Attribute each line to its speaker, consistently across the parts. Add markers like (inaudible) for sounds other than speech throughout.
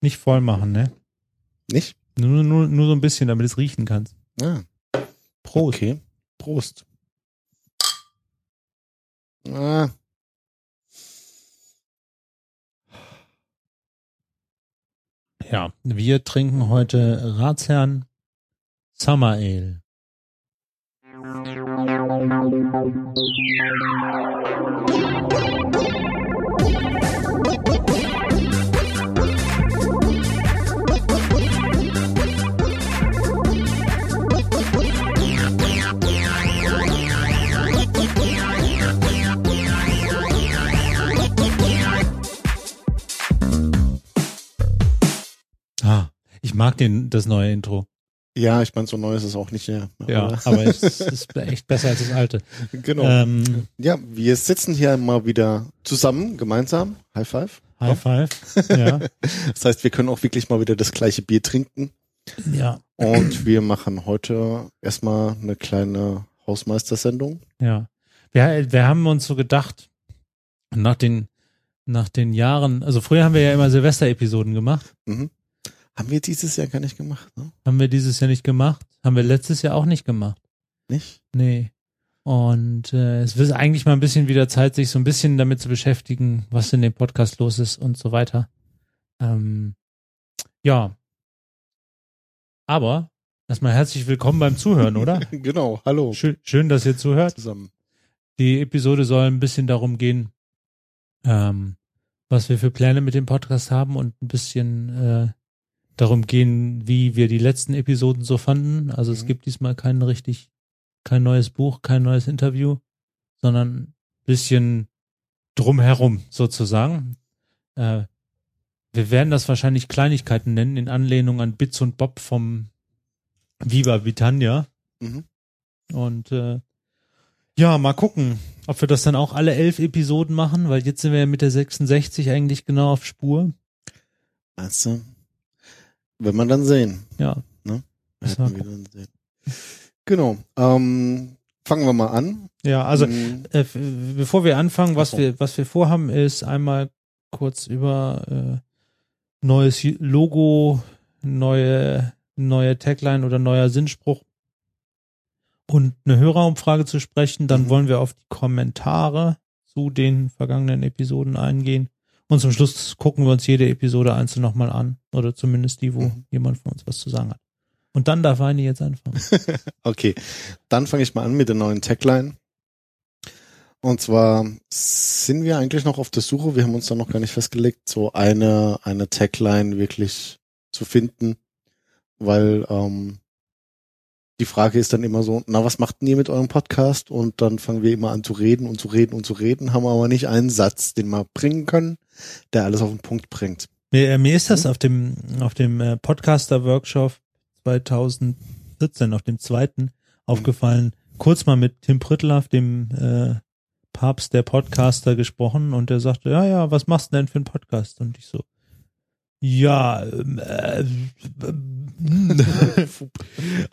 Speaker 1: Nicht voll machen, ne?
Speaker 2: Nicht?
Speaker 1: Nur, nur, nur so ein bisschen, damit es riechen kannst.
Speaker 2: Ah,
Speaker 1: Prost.
Speaker 2: okay. Prost. Ah,
Speaker 1: Ja, wir trinken heute Ratsherrn Summer Ale. Ich mag den, das neue Intro.
Speaker 2: ja, ich meine, so neu ist es auch nicht mehr.
Speaker 1: Ja, aber es (laughs) ist echt besser als das alte.
Speaker 2: genau.
Speaker 1: Ähm,
Speaker 2: Ja, wir sitzen hier mal wieder zusammen, gemeinsam. High five.
Speaker 1: High Five. (laughs) Ja,
Speaker 2: Das heißt, wir können auch wirklich mal wieder das gleiche Bier trinken.
Speaker 1: ja,
Speaker 2: Und wir machen heute erstmal eine kleine Hausmeistersendung.
Speaker 1: ja. Wir, wir haben uns so gedacht, nach den, nach den Jahren, also früher haben wir ja immer Silvester-Episoden gemacht.
Speaker 2: Mhm. Haben wir dieses Jahr gar nicht gemacht, ne?
Speaker 1: Haben wir dieses Jahr nicht gemacht. Haben wir letztes Jahr auch nicht gemacht.
Speaker 2: Nicht?
Speaker 1: Nee. Und äh, es wird eigentlich mal ein bisschen wieder Zeit, sich so ein bisschen damit zu beschäftigen, was in dem Podcast los ist und so weiter. Ähm, ja. Aber erstmal herzlich willkommen beim Zuhören, oder? (laughs)
Speaker 2: genau, hallo.
Speaker 1: Schön, schön, dass ihr zuhört.
Speaker 2: Zusammen.
Speaker 1: Die Episode soll ein bisschen darum gehen, ähm, was wir für Pläne mit dem Podcast haben und ein bisschen äh, darum gehen, wie wir die letzten Episoden so fanden. Also es
Speaker 2: Mhm.
Speaker 1: gibt diesmal kein richtig, kein neues Buch, kein neues Interview, sondern ein bisschen drumherum sozusagen. Äh, wir werden das wahrscheinlich Kleinigkeiten nennen, in Anlehnung an Bits und Bob vom Viva Vitania.
Speaker 2: Mhm.
Speaker 1: Und äh, ja, mal gucken, ob wir das dann auch alle elf Episoden machen, weil jetzt sind wir ja mit der 66 eigentlich genau auf Spur.
Speaker 2: Weißt du? Wenn man dann sehen.
Speaker 1: Ja.
Speaker 2: Ne? Dann sehen. Genau. Ähm, fangen wir mal an.
Speaker 1: Ja, also
Speaker 2: Mhm.
Speaker 1: äh, bevor wir anfangen, was wir was wir vorhaben, ist einmal kurz über äh, neues Logo, neue neue Tagline oder neuer Sinnspruch und eine Hörerumfrage zu sprechen. Dann
Speaker 2: Mhm.
Speaker 1: wollen wir auf die Kommentare zu den vergangenen Episoden eingehen. Und zum Schluss gucken wir uns jede Episode einzeln nochmal an. Oder zumindest die, wo
Speaker 2: Mhm.
Speaker 1: jemand von uns was zu sagen hat. Und dann darf Heini jetzt anfangen. (laughs)
Speaker 2: Okay, dann fange ich mal an mit der neuen Tagline. Und zwar sind wir eigentlich noch auf der Suche, wir haben uns da noch gar nicht festgelegt, so eine, eine Tagline wirklich zu finden, weil ähm, die Frage ist dann immer so, na, was macht denn ihr mit eurem Podcast? Und dann fangen wir immer an zu reden und zu reden und zu reden, haben aber nicht einen Satz, den wir bringen können, der alles auf den Punkt bringt.
Speaker 1: Mir, äh, mir ist das
Speaker 2: Mhm.
Speaker 1: auf dem, auf dem äh, Podcaster-Workshop 2014, auf dem zweiten, aufgefallen. Kurz mal mit Tim Prittlaff, dem äh, Papst der Podcaster, gesprochen und der sagte, ja, ja, was machst du denn für einen Podcast? Und ich so, ja, ähm, äh,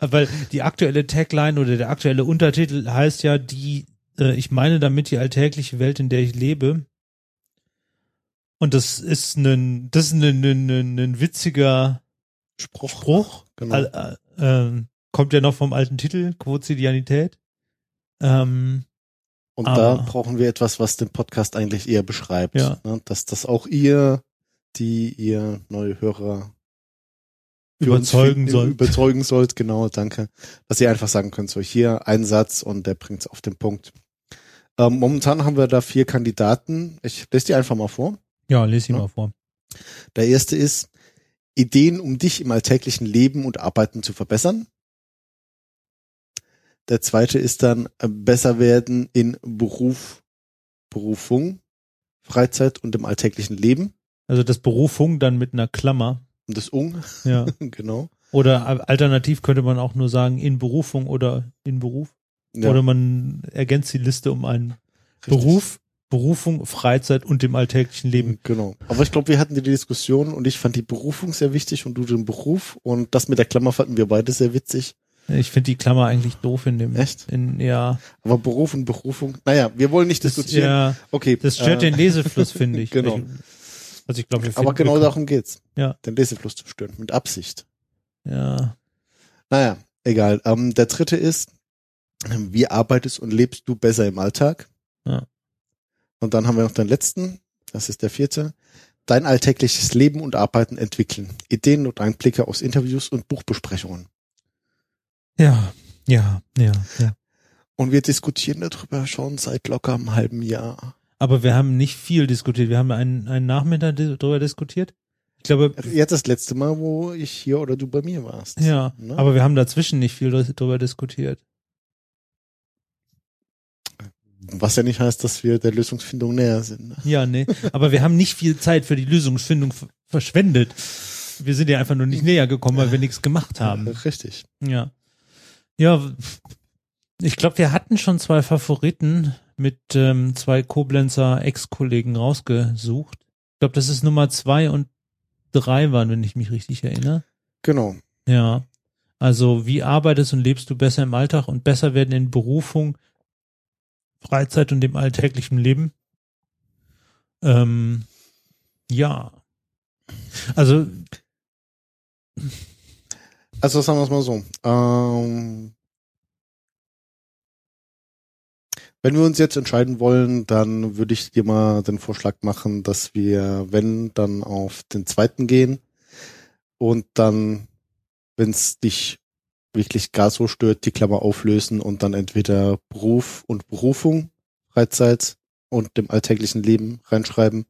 Speaker 1: (laughs) weil die aktuelle Tagline oder der aktuelle Untertitel heißt ja die, äh, ich meine damit die alltägliche Welt, in der ich lebe. Und das ist ein, das ist ein, ein, ein, ein witziger
Speaker 2: Spruch.
Speaker 1: Spruch.
Speaker 2: Genau.
Speaker 1: Al- äh, ähm, kommt ja noch vom alten Titel, Quotidianität. Ähm,
Speaker 2: Und
Speaker 1: Aber-
Speaker 2: da brauchen wir etwas, was den Podcast eigentlich eher beschreibt.
Speaker 1: Ja.
Speaker 2: Ne? Dass das auch ihr, die ihr neue Hörer
Speaker 1: überzeugen
Speaker 2: finden,
Speaker 1: soll.
Speaker 2: Überzeugen sollt, genau, danke. Dass ihr einfach sagen könnt, so hier ein Satz und der bringt's auf den Punkt. Ähm, momentan haben wir da vier Kandidaten. Ich lese die einfach mal vor.
Speaker 1: Ja, lese ihn
Speaker 2: Ja.
Speaker 1: mal vor.
Speaker 2: Der erste ist Ideen, um dich im alltäglichen Leben und Arbeiten zu verbessern. Der zweite ist dann äh, besser werden in Beruf, Berufung, Freizeit und im alltäglichen Leben.
Speaker 1: Also das Berufung dann mit einer Klammer.
Speaker 2: Und das Ung,
Speaker 1: Ja. (laughs)
Speaker 2: genau.
Speaker 1: Oder alternativ könnte man auch nur sagen in Berufung oder in Beruf.
Speaker 2: Ja,
Speaker 1: Oder man ergänzt die Liste um einen
Speaker 2: richtig.
Speaker 1: Beruf, Berufung, Freizeit und dem alltäglichen Leben.
Speaker 2: Genau. Aber ich glaube, wir hatten die Diskussion und ich fand die Berufung sehr wichtig und du den Beruf und das mit der Klammer fanden wir beide sehr witzig.
Speaker 1: Ich finde die Klammer eigentlich doof in dem.
Speaker 2: Echt?
Speaker 1: In, ja.
Speaker 2: Aber Beruf und Berufung, naja, wir wollen nicht
Speaker 1: Das,
Speaker 2: diskutieren.
Speaker 1: ja,
Speaker 2: okay.
Speaker 1: das stört
Speaker 2: äh,
Speaker 1: den Lesefluss, finde ich. (laughs)
Speaker 2: genau.
Speaker 1: Also ich glaube,
Speaker 2: Aber genau darum geht's.
Speaker 1: Ja.
Speaker 2: Den Lesefluss zu stören. Mit Absicht.
Speaker 1: Ja.
Speaker 2: Naja, egal. Ähm, der dritte ist, wie arbeitest und lebst du besser im Alltag?
Speaker 1: Ja.
Speaker 2: Und dann haben wir noch den letzten, das ist der vierte. Dein alltägliches Leben und Arbeiten entwickeln. Ideen und Einblicke aus Interviews und Buchbesprechungen.
Speaker 1: Ja, ja, ja, ja.
Speaker 2: Und wir diskutieren darüber schon seit locker einem halben Jahr.
Speaker 1: Aber wir haben nicht viel diskutiert. Wir haben einen, einen Nachmittag darüber diskutiert. Ich glaube,
Speaker 2: Jetzt das letzte Mal, wo ich hier oder du bei mir warst.
Speaker 1: ja,
Speaker 2: Ne?
Speaker 1: aber wir haben dazwischen nicht viel darüber diskutiert.
Speaker 2: Was ja nicht heißt, dass wir der Lösungsfindung näher sind. Ne?
Speaker 1: Ja, nee. Aber wir haben nicht viel Zeit für die Lösungsfindung verschwendet. Wir sind ja einfach nur nicht näher gekommen, weil wir nichts gemacht haben.
Speaker 2: Richtig.
Speaker 1: Ja. Ja, ich glaube, wir hatten schon zwei Favoriten mit ähm, zwei Koblenzer Ex-Kollegen rausgesucht. Ich glaube, das ist Nummer zwei und drei waren, wenn ich mich richtig erinnere.
Speaker 2: Genau.
Speaker 1: Ja. Also, wie arbeitest und lebst du besser im Alltag und besser werden in Berufung, Freizeit und dem alltäglichen Leben? Ähm, ja. Also,
Speaker 2: Also sagen wir es mal so. Ähm, wenn wir uns jetzt entscheiden wollen, dann würde ich dir mal den Vorschlag machen, dass wir, wenn, dann auf den zweiten gehen und dann, wenn es dich wirklich gar so stört, die Klammer auflösen und dann entweder Beruf und Berufung, Freizeit und dem alltäglichen Leben reinschreiben.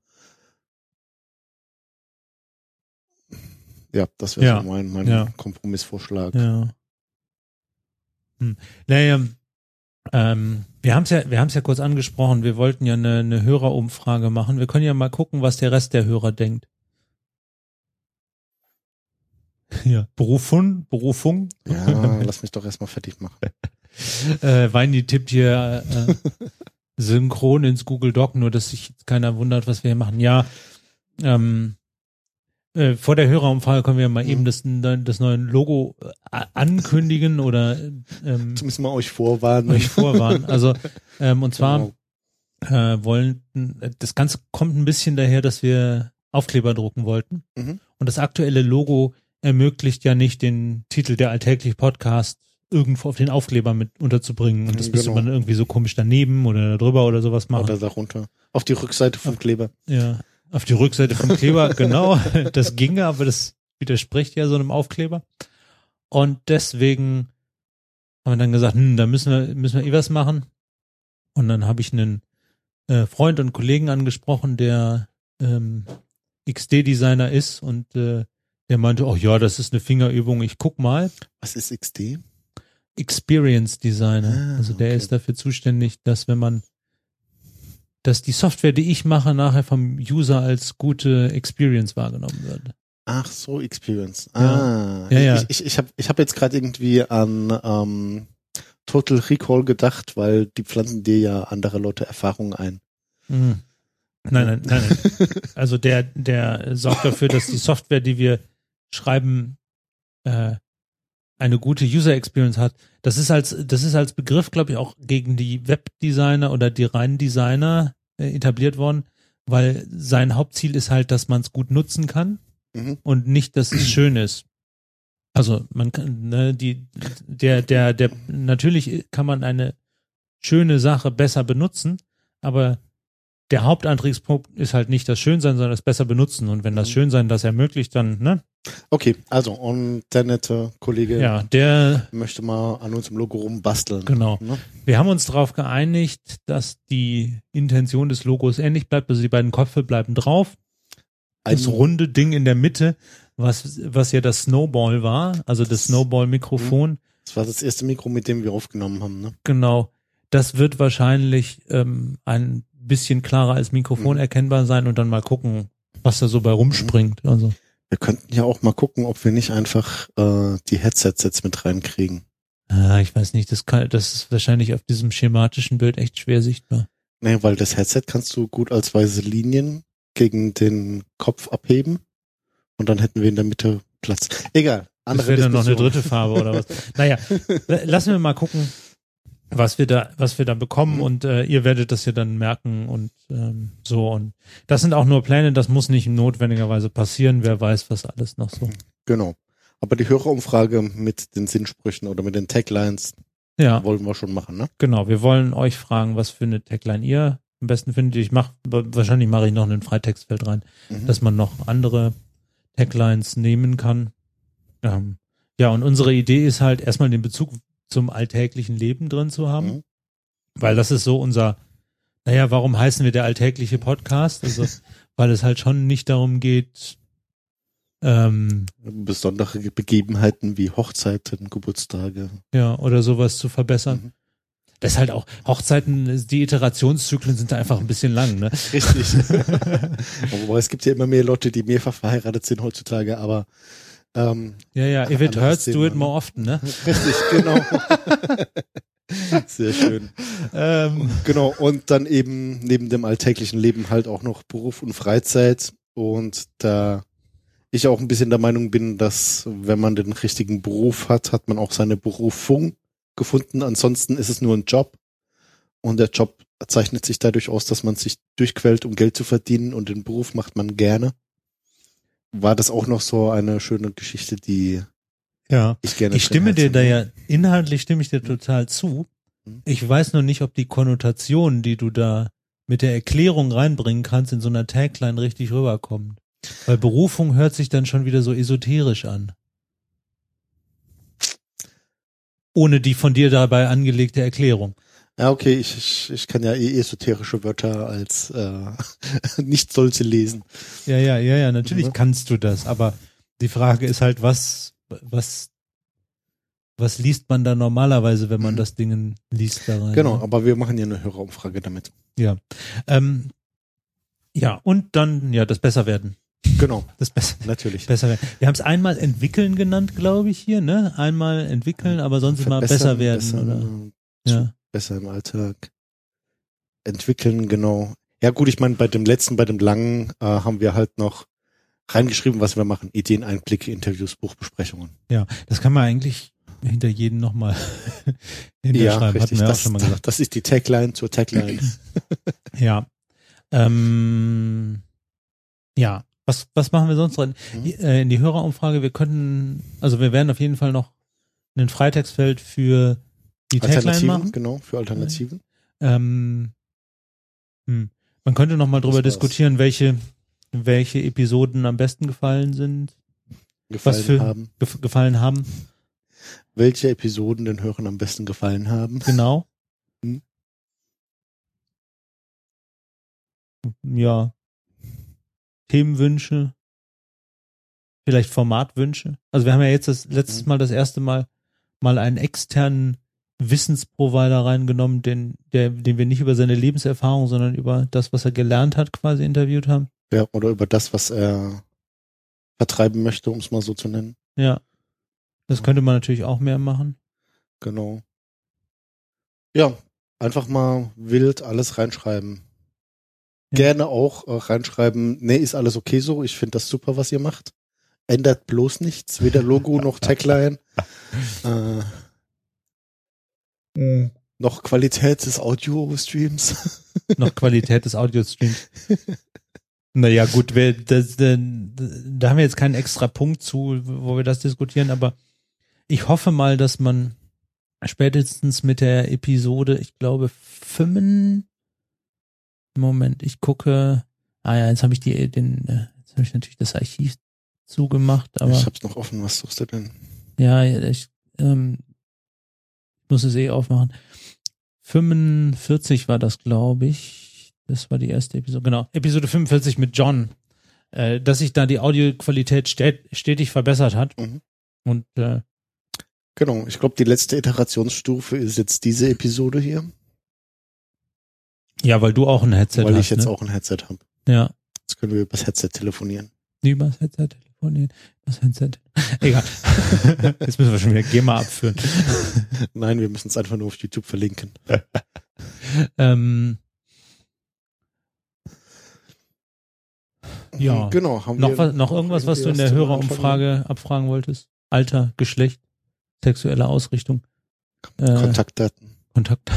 Speaker 2: Ja, das wäre
Speaker 1: Ja.
Speaker 2: so mein, mein
Speaker 1: Ja.
Speaker 2: Kompromissvorschlag.
Speaker 1: Ja. Hm. Naja, ähm, wir haben es ja, wir haben es ja kurz angesprochen. Wir wollten ja eine, eine Hörerumfrage machen. Wir können ja mal gucken, was der Rest der Hörer denkt. (laughs) Ja, Berufung, Berufung.
Speaker 2: Ja, lass mich doch erstmal fertig machen. (laughs)
Speaker 1: Äh, Weini tippt hier äh, (laughs) synchron ins Google Doc, nur dass sich keiner wundert, was wir hier machen. Ja, ähm, äh, vor der Hörerumfrage können wir mal
Speaker 2: Mhm.
Speaker 1: eben das, das neue Logo äh, ankündigen oder ähm,
Speaker 2: Zumindest mal euch vorwarnen.
Speaker 1: euch vorwarnen. Also ähm, und zwar
Speaker 2: Genau.
Speaker 1: äh, wollen das Ganze kommt ein bisschen daher, dass wir Aufkleber drucken wollten
Speaker 2: Mhm.
Speaker 1: und das aktuelle Logo ermöglicht ja nicht den Titel der alltäglich Podcast irgendwo auf den Aufkleber mit unterzubringen und das müsste
Speaker 2: Genau.
Speaker 1: man irgendwie so komisch daneben oder drüber oder sowas machen.
Speaker 2: Oder darunter. Auf die Rückseite vom Kleber.
Speaker 1: Ja, auf die Rückseite vom Kleber, (laughs) genau. Das ginge, aber das widerspricht ja so einem Aufkleber. Und deswegen haben wir dann gesagt, hm, da müssen wir, müssen wir eh was machen. Und dann habe ich einen äh, Freund und Kollegen angesprochen, der ähm, XD-Designer ist und äh, der meinte, oh ja, das ist eine Fingerübung, ich guck mal.
Speaker 2: Was ist XD?
Speaker 1: Experience Designer.
Speaker 2: Ah,
Speaker 1: also der
Speaker 2: okay.
Speaker 1: ist dafür zuständig, dass wenn man, dass die Software, die ich mache, nachher vom User als gute Experience wahrgenommen wird.
Speaker 2: Ach so, Experience. Ah.
Speaker 1: Ja, ja.
Speaker 2: Ich, ich, ich habe ich hab jetzt gerade irgendwie an ähm, Total Recall gedacht, weil die pflanzen dir ja andere Leute Erfahrungen ein.
Speaker 1: Mhm. Nein, nein, nein, nein. (laughs) Also der, der sorgt dafür, dass die Software, die wir schreiben, äh, eine gute User Experience hat. Das ist als, das ist als Begriff, glaube ich, auch gegen die Webdesigner oder die reinen Designer äh, etabliert worden, weil sein Hauptziel ist halt, dass man es gut nutzen kann
Speaker 2: Mhm.
Speaker 1: und nicht, dass es schön ist. Also man kann, ne, die, der, der, der, natürlich kann man eine schöne Sache besser benutzen, aber der Hauptantriebspunkt ist halt nicht das Schönsein, sondern das besser benutzen. Und wenn das
Speaker 2: Mhm.
Speaker 1: Schönsein das ermöglicht, dann, ne?
Speaker 2: Okay, also und der nette Kollege
Speaker 1: Ja, der,
Speaker 2: möchte mal an unserem Logo rumbasteln.
Speaker 1: genau.
Speaker 2: Ne?
Speaker 1: Wir haben uns darauf geeinigt, dass die Intention des Logos ähnlich bleibt. Also die beiden Köpfe bleiben drauf. Das
Speaker 2: Ein-
Speaker 1: runde Ding in der Mitte, was, was ja das Snowball war, also das Snowball-Mikrofon.
Speaker 2: Das war das erste Mikro, mit dem wir aufgenommen haben. Ne?
Speaker 1: Genau. Das wird wahrscheinlich ähm, ein bisschen klarer als Mikrofon
Speaker 2: Mhm.
Speaker 1: erkennbar sein und dann mal gucken, was da so bei rumspringt. Also
Speaker 2: Wir könnten ja auch mal gucken, ob wir nicht einfach äh, die Headsets jetzt mit reinkriegen.
Speaker 1: ah, ich weiß nicht, das kann, das ist wahrscheinlich auf diesem schematischen Bild echt schwer sichtbar.
Speaker 2: Nee, weil das Headset kannst du gut als weiße Linien gegen den Kopf abheben und dann hätten wir in der Mitte Platz. Egal.
Speaker 1: Das wäre dann noch eine dritte Farbe oder was. Naja, (laughs) la- lassen wir mal gucken. Was wir da, was wir da bekommen
Speaker 2: Mhm.
Speaker 1: und äh, ihr werdet das ja dann merken und ähm, so und das sind auch nur Pläne, das muss nicht notwendigerweise passieren, wer weiß, was alles noch so.
Speaker 2: Genau. Aber die Hörerumfrage mit den Sinnsprüchen oder mit den Taglines
Speaker 1: Ja,
Speaker 2: wollen wir schon machen, ne?
Speaker 1: genau. Wir wollen euch fragen, was für eine Tagline ihr am besten findet. Ich mach wahrscheinlich mache ich noch ein Freitextfeld rein,
Speaker 2: Mhm.
Speaker 1: dass man noch andere Taglines nehmen kann. Ähm, ja, und unsere Idee ist halt erstmal den Bezug zum alltäglichen Leben drin zu haben.
Speaker 2: Mhm.
Speaker 1: Weil das ist so unser, naja, warum heißen wir der alltägliche Podcast? Also, (laughs) weil es halt schon nicht darum geht, ähm,
Speaker 2: Besondere Begebenheiten wie Hochzeiten, Geburtstage.
Speaker 1: ja, oder sowas zu verbessern.
Speaker 2: Mhm.
Speaker 1: Das ist halt auch, Hochzeiten, die Iterationszyklen sind da einfach ein bisschen lang, ne?
Speaker 2: Richtig. (laughs) (laughs) Wobei es gibt ja immer mehr Leute, die mehrfach verheiratet sind heutzutage, aber ähm,
Speaker 1: Ja, ja, if it hurts, do
Speaker 2: Thema,
Speaker 1: it more
Speaker 2: ne?
Speaker 1: often, ne? (laughs)
Speaker 2: richtig, genau. (laughs) Sehr schön.
Speaker 1: Ähm,
Speaker 2: Genau, und dann eben neben dem alltäglichen Leben halt auch noch Beruf und Freizeit. Und da ich auch ein bisschen der Meinung bin, dass wenn man den richtigen Beruf hat, hat man auch seine Berufung gefunden. Ansonsten ist es nur ein Job. Und der Job zeichnet sich dadurch aus, dass man sich durchquält, um Geld zu verdienen und den Beruf macht man gerne. War das auch noch so eine schöne Geschichte, die
Speaker 1: ja.
Speaker 2: ich gerne
Speaker 1: Ich stimme dir da ja, inhaltlich stimme ich dir total zu.
Speaker 2: Mhm.
Speaker 1: Ich weiß nur nicht, ob die Konnotation, die du da mit der Erklärung reinbringen kannst, in so einer Tagline richtig rüberkommt. Weil Berufung hört sich dann schon wieder so esoterisch an. Ohne die von dir dabei angelegte Erklärung.
Speaker 2: Ja, okay, ich, ich, ich kann ja eh esoterische Wörter als äh, (laughs) nicht solche lesen.
Speaker 1: Ja, ja, ja, ja, natürlich
Speaker 2: Mhm.
Speaker 1: kannst du das, aber die Frage ist halt, was, was, was liest man da normalerweise, wenn man
Speaker 2: Mhm.
Speaker 1: das Ding liest da rein?
Speaker 2: Genau,
Speaker 1: ne?
Speaker 2: aber wir machen ja eine Hörerumfrage damit.
Speaker 1: Ja. Ähm, ja, und dann, ja, das Besserwerden.
Speaker 2: Genau, (laughs)
Speaker 1: Das Besser,
Speaker 2: natürlich.
Speaker 1: besser werden. Wir haben es einmal entwickeln genannt, glaube ich, hier, ne? Einmal entwickeln, aber sonst immer besser werden,
Speaker 2: besser,
Speaker 1: oder? Ja.
Speaker 2: Besser im Alltag entwickeln, genau. Ja gut, ich meine, bei dem letzten, bei dem langen äh, haben wir halt noch reingeschrieben, was wir machen. Ideen, Einblicke, Interviews, Buchbesprechungen.
Speaker 1: Ja, das kann man eigentlich hinter jeden nochmal (laughs) hinterschreiben, wir auch
Speaker 2: das,
Speaker 1: schon mal gesagt.
Speaker 2: das ist die Tagline zur Tagline. (laughs) (laughs)
Speaker 1: Ja. Ähm, ja. Was, was machen wir sonst rein?
Speaker 2: Mhm.
Speaker 1: Äh, In die Hörerumfrage, wir könnten, also wir werden auf jeden Fall noch ein Freitextfeld für die
Speaker 2: Alternativen,
Speaker 1: machen.
Speaker 2: genau, für Alternativen.
Speaker 1: Ähm, hm. Man könnte noch mal drüber diskutieren, welche, welche Episoden am besten gefallen sind,
Speaker 2: Gefallen
Speaker 1: für-
Speaker 2: haben.
Speaker 1: gef gefallen haben.
Speaker 2: Welche Episoden den Hörern am besten gefallen haben.
Speaker 1: Genau.
Speaker 2: Hm.
Speaker 1: Ja. Themenwünsche. Vielleicht Formatwünsche. Also wir haben ja jetzt das letztes
Speaker 2: Mhm.
Speaker 1: Mal das erste Mal mal einen externen Wissensprovider reingenommen, den, der, den wir nicht über seine Lebenserfahrung, sondern über das, was er gelernt hat, quasi interviewt haben.
Speaker 2: Ja, oder über das, was er vertreiben möchte, um es mal so zu nennen.
Speaker 1: Ja. Das könnte man natürlich auch mehr machen.
Speaker 2: Genau. Ja, einfach mal wild alles reinschreiben.
Speaker 1: Ja.
Speaker 2: Gerne auch äh, reinschreiben, nee, ist alles okay so, ich finde das super, was ihr macht. Ändert bloß nichts, weder Logo (laughs) noch Tagline. äh, noch Qualität des Audio-Streams. (laughs)
Speaker 1: Noch Qualität des Audiostreams. Naja, gut, wir, das, da, da haben wir jetzt keinen extra Punkt zu, wo wir das diskutieren, aber ich hoffe mal, dass man spätestens mit der Episode, ich glaube, fünf, Moment, ich gucke, ah ja, jetzt habe ich die, den, äh, jetzt habe ich natürlich das Archiv zugemacht, aber
Speaker 2: ich hab's noch offen, was suchst du denn?
Speaker 1: ja, ich ähm, muss es eh aufmachen. 45 war das, glaube ich. Das war die erste Episode. Genau, Episode 45 mit John. Äh, dass sich da die Audioqualität stet stetig verbessert hat.
Speaker 2: Mhm.
Speaker 1: Und äh,
Speaker 2: Genau, ich glaube, die letzte Iterationsstufe ist jetzt diese Episode hier,
Speaker 1: ja, weil du auch ein Headset
Speaker 2: weil
Speaker 1: hast.
Speaker 2: ich jetzt
Speaker 1: ne?
Speaker 2: auch ein Headset habe.
Speaker 1: Ja,
Speaker 2: Jetzt können wir übers Headset telefonieren.
Speaker 1: übers Headset telefonieren. Übers Headset. (laughs) Egal. (laughs) Jetzt müssen wir schon wieder GEMA abführen. (laughs)
Speaker 2: Nein, wir müssen es einfach nur auf YouTube verlinken.
Speaker 1: ähm, Ja.
Speaker 2: Genau. Haben
Speaker 1: Noch,
Speaker 2: wir
Speaker 1: was, noch irgendwas, was du in der Hörerumfrage abfragen wolltest? Alter, Geschlecht, sexuelle Ausrichtung, äh,
Speaker 2: Kontaktdaten.
Speaker 1: Kontakt.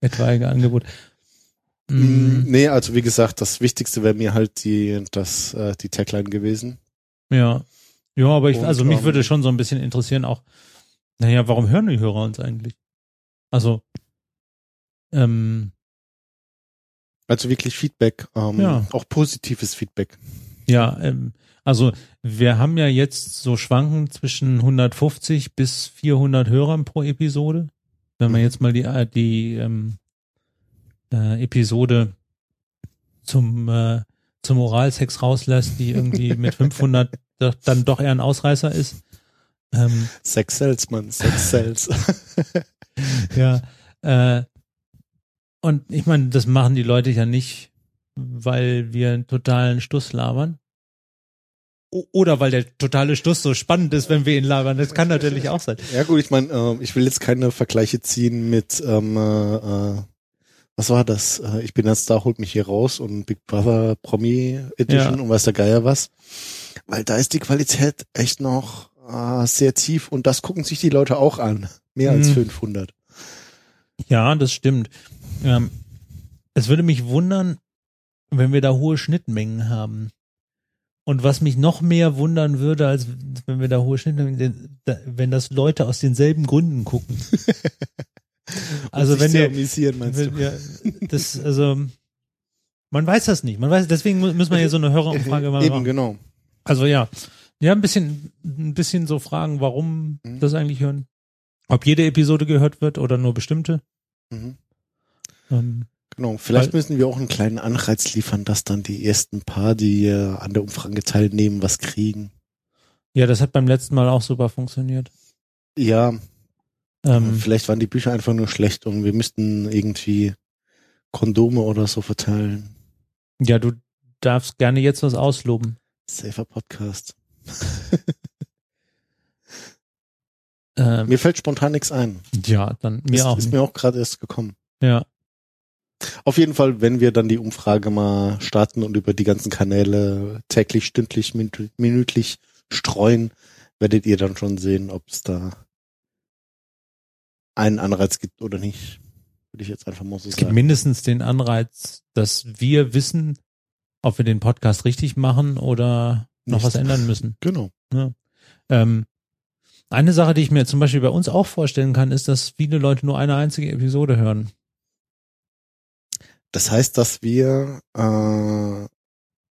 Speaker 1: Etwaige Angebot.
Speaker 2: Mm, Nee, also wie gesagt, das Wichtigste wäre mir halt die, das, äh, die Tagline gewesen.
Speaker 1: Ja. Ja, aber ich,
Speaker 2: Und,
Speaker 1: also mich
Speaker 2: ähm,
Speaker 1: würde schon so ein bisschen interessieren auch, naja, warum hören die Hörer uns eigentlich? Also, ähm,
Speaker 2: Also wirklich Feedback, ähm,
Speaker 1: Ja.
Speaker 2: auch positives Feedback.
Speaker 1: ja, ähm, also wir haben ja jetzt so Schwanken zwischen 150 bis 400 Hörern pro Episode. Wenn man
Speaker 2: Mhm.
Speaker 1: jetzt mal die, äh, die ähm, äh, Episode zum, äh, zum Oralsex rauslässt, die irgendwie (laughs) mit 500 doch- dann doch eher ein Ausreißer ist. Ähm,
Speaker 2: Sex sells, man, Sex sells. (laughs)
Speaker 1: Ja. Äh, und ich meine, das machen die Leute ja nicht, weil wir einen totalen Stuss labern. O oder weil der totale Stuss so spannend ist, wenn wir ihn labern. Das kann natürlich auch sein.
Speaker 2: ja gut, ich meine, ähm, ich will jetzt keine Vergleiche ziehen mit, ähm, äh, äh, was war das? Äh, ich bin jetzt da, holt mich hier raus und Big Brother Promi Edition
Speaker 1: Ja.
Speaker 2: und weiß der Geier was. Weil da ist die Qualität echt noch äh, sehr tief und das gucken sich die Leute auch an. Mehr als
Speaker 1: Mhm.
Speaker 2: 500.
Speaker 1: Ja, das stimmt. Ähm, es würde mich wundern, wenn wir da hohe Schnittmengen haben. Und was mich noch mehr wundern würde, als wenn wir da hohe Schnittmengen, wenn das Leute aus denselben Gründen gucken. (laughs) (laughs) Also wenn wir,
Speaker 2: amüsieren, meinst
Speaker 1: Wenn
Speaker 2: du?
Speaker 1: wir, das, also, man weiß das nicht. Man weiß, deswegen mu- müssen wir hier so eine Hörerumfrage mal
Speaker 2: Eben,
Speaker 1: machen.
Speaker 2: genau.
Speaker 1: Also ja, ja, ein bisschen, ein bisschen so fragen, warum
Speaker 2: Mhm.
Speaker 1: das eigentlich hören. Ob jede Episode gehört wird oder nur bestimmte.
Speaker 2: Mhm.
Speaker 1: Ähm,
Speaker 2: Genau, vielleicht
Speaker 1: Weil-
Speaker 2: müssen wir auch einen kleinen Anreiz liefern, dass dann die ersten paar, die äh, an der Umfrage teilnehmen, was kriegen.
Speaker 1: ja, das hat beim letzten Mal auch super funktioniert.
Speaker 2: Ja,
Speaker 1: Ähm,
Speaker 2: vielleicht waren die Bücher einfach nur schlecht und wir müssten irgendwie Kondome oder so verteilen.
Speaker 1: ja, du darfst gerne jetzt was ausloben.
Speaker 2: Safer Podcast. (laughs)
Speaker 1: Ähm,
Speaker 2: Mir fällt spontan nichts ein.
Speaker 1: ja, dann mir
Speaker 2: ist,
Speaker 1: auch.
Speaker 2: ist mir auch gerade erst gekommen.
Speaker 1: Ja,
Speaker 2: Auf jeden Fall, wenn wir dann die Umfrage mal starten und über die ganzen Kanäle täglich, stündlich, minü- minütlich streuen, werdet ihr dann schon sehen, ob es da einen Anreiz gibt oder nicht. Würde ich jetzt einfach mal so
Speaker 1: es gibt
Speaker 2: sagen.
Speaker 1: mindestens den Anreiz, dass wir wissen, ob wir den Podcast richtig machen oder noch
Speaker 2: Nicht.
Speaker 1: was ändern müssen.
Speaker 2: Genau.
Speaker 1: Ähm, eine Sache, die ich mir zum Beispiel bei uns auch vorstellen kann, ist, dass viele Leute nur eine einzige Episode hören.
Speaker 2: Das heißt, dass wir äh,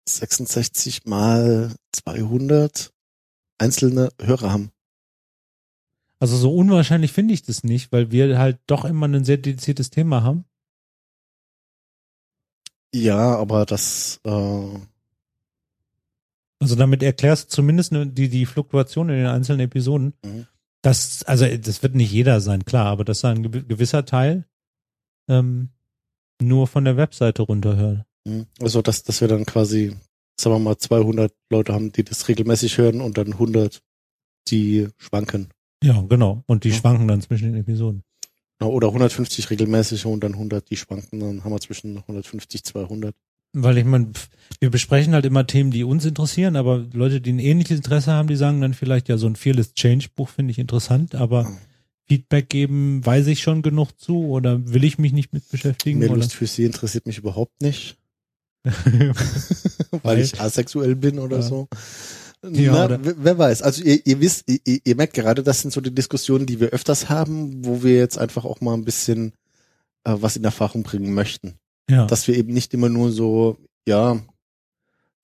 Speaker 2: 66 mal 200 einzelne Hörer haben.
Speaker 1: Also so unwahrscheinlich finde ich das nicht, weil wir halt doch immer ein sehr dediziertes Thema haben.
Speaker 2: Ja, aber das äh,
Speaker 1: Also damit erklärst du zumindest ne- die, die Fluktuation in den einzelnen Episoden.
Speaker 2: Mhm.
Speaker 1: Das, also das wird nicht jeder sein, klar, aber dass da ein gewi- gewisser Teil ähm, nur von der Webseite runterhört.
Speaker 2: Mhm. Also, dass, dass wir dann quasi, sagen wir mal, 200 Leute haben, die das regelmäßig hören und dann 100, die schwanken.
Speaker 1: Ja, genau. Und die
Speaker 2: Ja.
Speaker 1: schwanken dann zwischen den Episoden.
Speaker 2: Oder 150 regelmäßig und dann 100, die schwanken. Dann haben wir zwischen 150, 200.
Speaker 1: Weil ich meine, wir besprechen halt immer Themen, die uns interessieren, aber Leute, die ein ähnliches Interesse haben, die sagen dann vielleicht, ja, so ein Fearless Change Buch finde ich interessant, aber
Speaker 2: Mhm.
Speaker 1: Feedback geben, weiß ich schon genug zu oder will ich mich nicht mit beschäftigen?
Speaker 2: Mehr? Lust für sie interessiert mich überhaupt nicht, (laughs) (laughs)
Speaker 1: Weil-
Speaker 2: weil ich asexuell bin oder
Speaker 1: Ja.
Speaker 2: so.
Speaker 1: Ja,
Speaker 2: Na, wer- weiß. Also ihr, ihr wisst, ihr, ihr merkt gerade, das sind so die Diskussionen, die wir öfters haben, wo wir jetzt einfach auch mal ein bisschen äh, was in Erfahrung bringen möchten.
Speaker 1: ja.
Speaker 2: dass wir eben nicht immer nur so, ja,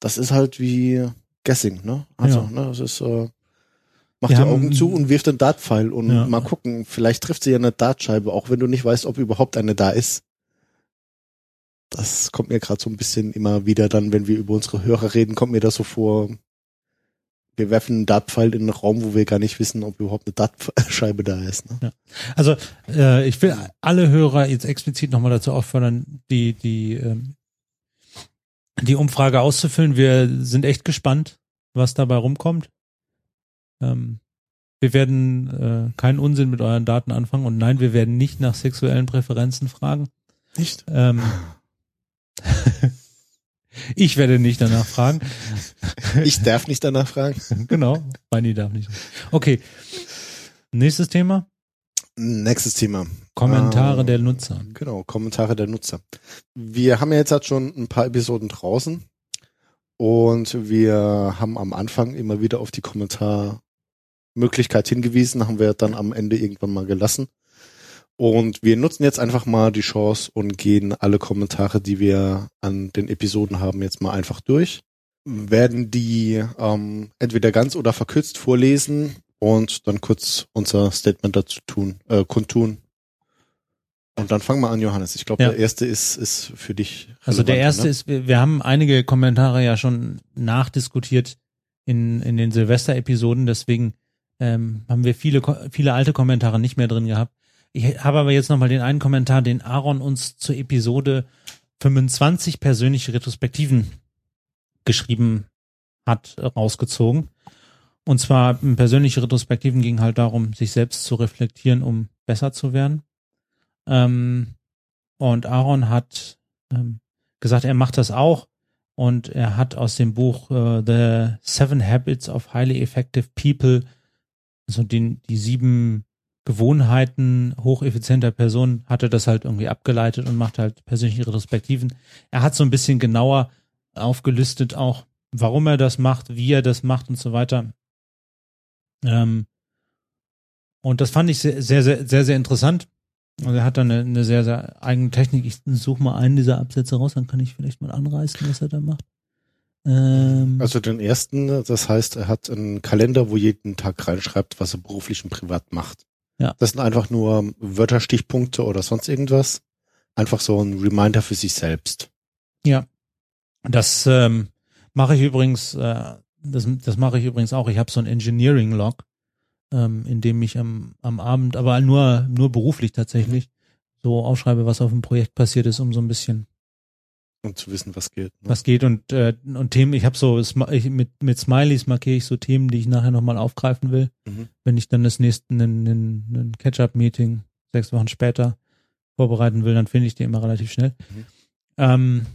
Speaker 2: das ist halt wie Guessing, ne? Also,
Speaker 1: Ja.
Speaker 2: ne, das ist, äh, mach
Speaker 1: Wir
Speaker 2: die Augen zu und wirf den Dartpfeil und
Speaker 1: Ja.
Speaker 2: mal gucken, vielleicht trifft sie ja eine Dartscheibe, auch wenn du nicht weißt, ob überhaupt eine da ist. Das kommt mir gerade so ein bisschen immer wieder dann, wenn wir über unsere Hörer reden, kommt mir das so vor, wir werfen einen Dartpfeil in einen Raum, wo wir gar nicht wissen, ob überhaupt eine Dartscheibe da ist. Ne?
Speaker 1: Also äh, ich will alle Hörer jetzt explizit nochmal dazu auffordern, die die ähm, die Umfrage auszufüllen. Wir sind echt gespannt, was dabei rumkommt. Ähm, wir werden äh, keinen Unsinn mit euren Daten anfangen und nein, wir werden nicht nach sexuellen Präferenzen fragen.
Speaker 2: Nicht?
Speaker 1: Ähm, (laughs) ich werde nicht danach fragen. (laughs)
Speaker 2: Ich darf nicht danach fragen. (laughs)
Speaker 1: genau, Beini darf nicht. Okay. Nächstes Thema.
Speaker 2: Nächstes Thema.
Speaker 1: Kommentare
Speaker 2: Ähm,
Speaker 1: der Nutzer.
Speaker 2: Genau, Kommentare der Nutzer. Wir haben ja jetzt halt schon ein paar Episoden draußen und wir haben am Anfang immer wieder auf die Kommentarmöglichkeit hingewiesen, haben wir dann am Ende irgendwann mal gelassen. Und wir nutzen jetzt einfach mal die Chance und gehen alle Kommentare, die wir an den Episoden haben, jetzt mal einfach durch. Werden die ähm, entweder ganz oder verkürzt vorlesen und dann kurz unser Statement dazu tun, äh, kundtun. Und dann fangen wir an, Johannes. Ich glaube,
Speaker 1: Ja.
Speaker 2: der erste ist, ist für dich.
Speaker 1: Also der erste
Speaker 2: ne?
Speaker 1: ist, wir, wir haben einige Kommentare ja schon nachdiskutiert in, in den Silvester-Episoden, deswegen ähm, haben wir viele, viele alte Kommentare nicht mehr drin gehabt. Ich habe aber jetzt nochmal den einen Kommentar, den Aaron uns zur Episode 25 persönliche Retrospektiven geschrieben hat, rausgezogen. Und zwar persönliche Retrospektiven ging halt darum, sich selbst zu reflektieren, um besser zu werden. Ähm, und Aaron hat ähm, gesagt, er macht das auch. Und er hat aus dem Buch äh, The Seven Habits of Highly Effective People, also den, die sieben Gewohnheiten hocheffizienter Personen, hat er das halt irgendwie abgeleitet und macht halt persönliche Retrospektiven. Er hat so ein bisschen genauer aufgelistet auch, warum er das macht, wie er das macht und so weiter. Ähm, und das fand ich sehr, sehr, sehr, sehr, sehr interessant. Und er hat dann eine, eine sehr, sehr eigene Technik. Ich suche mal einen dieser Absätze raus, dann kann ich vielleicht mal anreißen, was er da macht. Ähm,
Speaker 2: Also den ersten, das heißt, er hat einen Kalender, wo jeden Tag reinschreibt, was er beruflich und privat macht.
Speaker 1: Ja.
Speaker 2: Das sind einfach nur Wörterstichpunkte oder sonst irgendwas. Einfach so ein Reminder für sich selbst.
Speaker 1: das ähm, mache ich übrigens, äh, das, das mache ich übrigens auch. Ich habe so ein Engineering-Log, ähm, in dem ich am, am Abend, aber nur, nur beruflich tatsächlich, so aufschreibe, was auf dem Projekt passiert ist, um so ein bisschen
Speaker 2: Um zu wissen, was geht. Ne?
Speaker 1: was geht und äh, und Themen, ich habe so ich, mit mit Smileys markiere ich so Themen, die ich nachher nochmal aufgreifen will,
Speaker 2: Mhm.
Speaker 1: wenn ich dann das nächste ein, ein, ein Catch-up-Meeting sechs Wochen später vorbereiten will, dann finde ich die immer relativ schnell.
Speaker 2: Mhm.
Speaker 1: Ähm,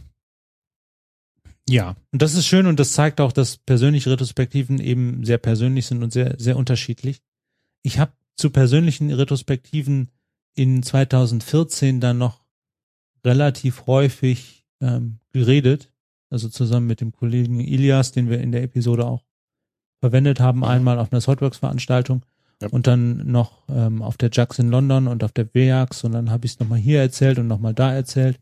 Speaker 1: ja, und das ist schön und das zeigt auch, dass persönliche Retrospektiven eben sehr persönlich sind und sehr sehr unterschiedlich. Ich habe zu persönlichen Retrospektiven in 2014 dann noch relativ häufig ähm, geredet, also zusammen mit dem Kollegen Ilias, den wir in der Episode auch verwendet haben,
Speaker 2: Mhm.
Speaker 1: einmal auf einer Thoughtworks-Veranstaltung
Speaker 2: Ja.
Speaker 1: und dann noch ähm, auf der Jax in London und auf der WJAX und dann habe ich es nochmal hier erzählt und nochmal da erzählt.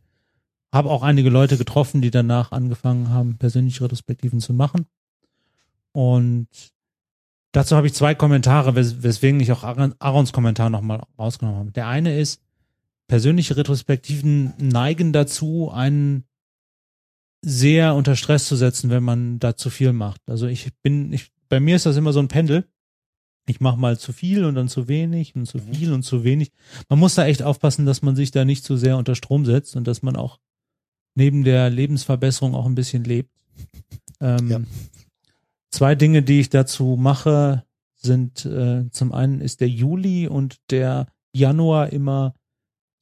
Speaker 1: Habe auch einige Leute getroffen, die danach angefangen haben, persönliche Retrospektiven zu machen. Und dazu habe ich zwei Kommentare, wes weswegen ich auch Aaron- Aarons Kommentar nochmal rausgenommen habe. Der eine ist, persönliche Retrospektiven neigen dazu, einen sehr unter Stress zu setzen, wenn man da zu viel macht. Also ich bin, ich, bei mir ist das immer so ein Pendel. Ich mache mal zu viel und dann zu wenig und zu
Speaker 2: Mhm.
Speaker 1: viel und zu wenig. Man muss da echt aufpassen, dass man sich da nicht zu sehr unter Strom setzt und dass man auch neben der Lebensverbesserung auch ein bisschen lebt. Ähm,
Speaker 2: Ja.
Speaker 1: Zwei Dinge, die ich dazu mache, sind äh, zum einen ist der Juli und der Januar immer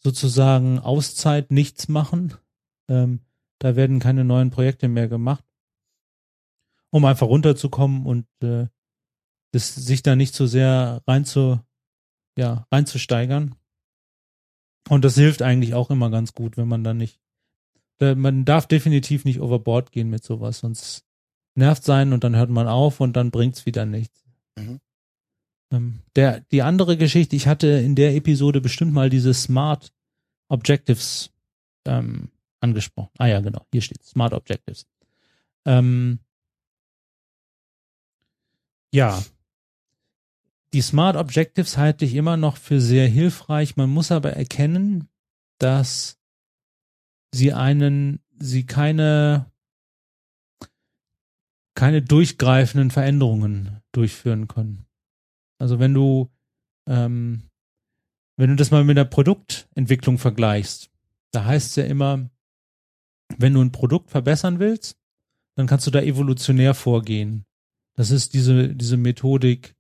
Speaker 1: sozusagen Auszeit, nichts machen. Ähm, da werden keine neuen Projekte mehr gemacht, um einfach runterzukommen und äh, das, sich da nicht so sehr rein zu, ja, reinzusteigern. Und das hilft eigentlich auch immer ganz gut, wenn man dann nicht, da, man darf definitiv nicht overboard gehen mit sowas, sonst nervt sein und dann hört man auf und dann bringt's wieder nichts.
Speaker 2: Mhm.
Speaker 1: Ähm, der, die andere Geschichte, ich hatte in der Episode bestimmt mal diese Smart Objectives ähm, angesprochen. Ah ja, genau, hier steht Smart Objectives. Ähm, ja, die Smart Objectives halte ich immer noch für sehr hilfreich. Man muss aber erkennen, dass sie einen, sie keine, keine durchgreifenden Veränderungen durchführen können. Also wenn du, ähm, wenn du das mal mit der Produktentwicklung vergleichst, da heißt es ja immer, wenn du ein Produkt verbessern willst, dann kannst du da evolutionär vorgehen. Das ist diese, diese Methodik,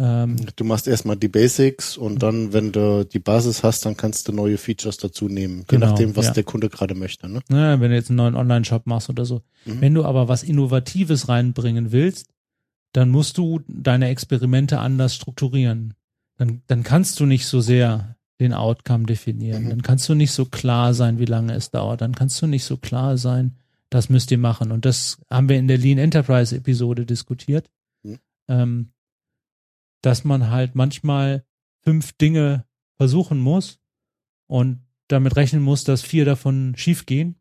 Speaker 1: ähm,
Speaker 2: Du machst erstmal die Basics und dann, wenn du die Basis hast, dann kannst du neue Features dazu nehmen. Je
Speaker 1: Genau,
Speaker 2: nachdem, was
Speaker 1: ja.
Speaker 2: der Kunde gerade möchte. Ne?
Speaker 1: ne, wenn du jetzt einen neuen Online-Shop machst oder so.
Speaker 2: Mhm.
Speaker 1: Wenn du aber was Innovatives reinbringen willst, dann musst du deine Experimente anders strukturieren. dann, dann kannst du nicht so sehr den Outcome definieren.
Speaker 2: Mhm.
Speaker 1: Dann kannst du nicht so klar sein, wie lange es dauert. Dann kannst du nicht so klar sein, das müsst ihr machen. Und das haben wir in der Lean Enterprise Episode diskutiert,
Speaker 2: Mhm.
Speaker 1: ähm, dass man halt manchmal fünf Dinge versuchen muss und damit rechnen muss, dass vier davon schief gehen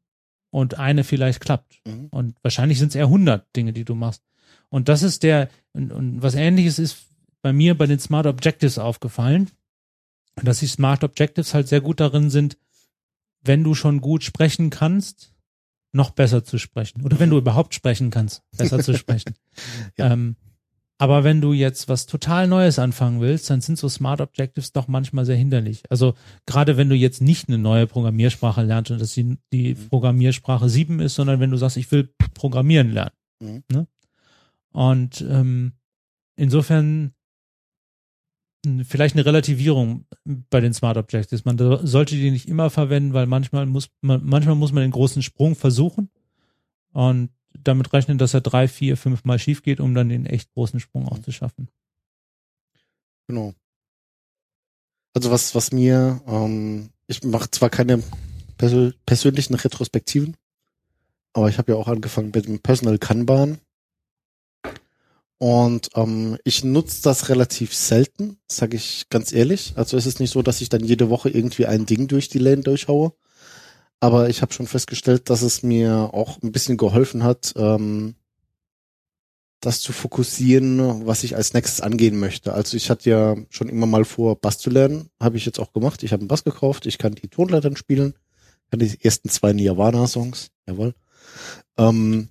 Speaker 1: und eine vielleicht klappt.
Speaker 2: Mhm.
Speaker 1: Und wahrscheinlich sind es eher 100 Dinge, die du machst. Und das ist der, und, und was ähnliches ist bei mir bei den Smart Objectives aufgefallen, dass die Smart Objectives halt sehr gut darin sind, wenn du schon gut sprechen kannst, noch besser zu sprechen. Oder wenn du überhaupt sprechen kannst, besser zu sprechen. (laughs)
Speaker 2: Ja.
Speaker 1: ähm, aber wenn du jetzt was total Neues anfangen willst, dann sind so Smart Objectives doch manchmal sehr hinderlich. Also gerade wenn du jetzt nicht eine neue Programmiersprache lernst und dass die, die
Speaker 2: Mhm.
Speaker 1: Programmiersprache 7 ist, sondern wenn du sagst, ich will Programmieren lernen.
Speaker 2: Mhm.
Speaker 1: Ne? Und ähm, insofern mh, vielleicht eine Relativierung bei den Smart Objectives. Man sollte die nicht immer verwenden, weil manchmal muss man, manchmal muss man den großen Sprung versuchen und damit rechnen, dass er drei, vier, fünf Mal schief geht, um dann den echt großen Sprung auch zu schaffen.
Speaker 2: Genau. Also was, was mir, ähm, ich mache zwar keine persö persönlichen Retrospektiven, aber ich habe ja auch angefangen mit dem Personal Kanban. Und ähm, ich nutze das relativ selten, sage ich ganz ehrlich. Also es ist nicht so, dass ich dann jede Woche irgendwie ein Ding durch die Lane durchhaue. Aber ich habe schon festgestellt, dass es mir auch ein bisschen geholfen hat, ähm, das zu fokussieren, was ich als nächstes angehen möchte. Also ich hatte ja schon immer mal vor, Bass zu lernen. Habe ich jetzt auch gemacht. Ich habe einen Bass gekauft. Ich kann die Tonleitern spielen. Kann die ersten zwei Nirvana-Songs. Jawohl. Ähm,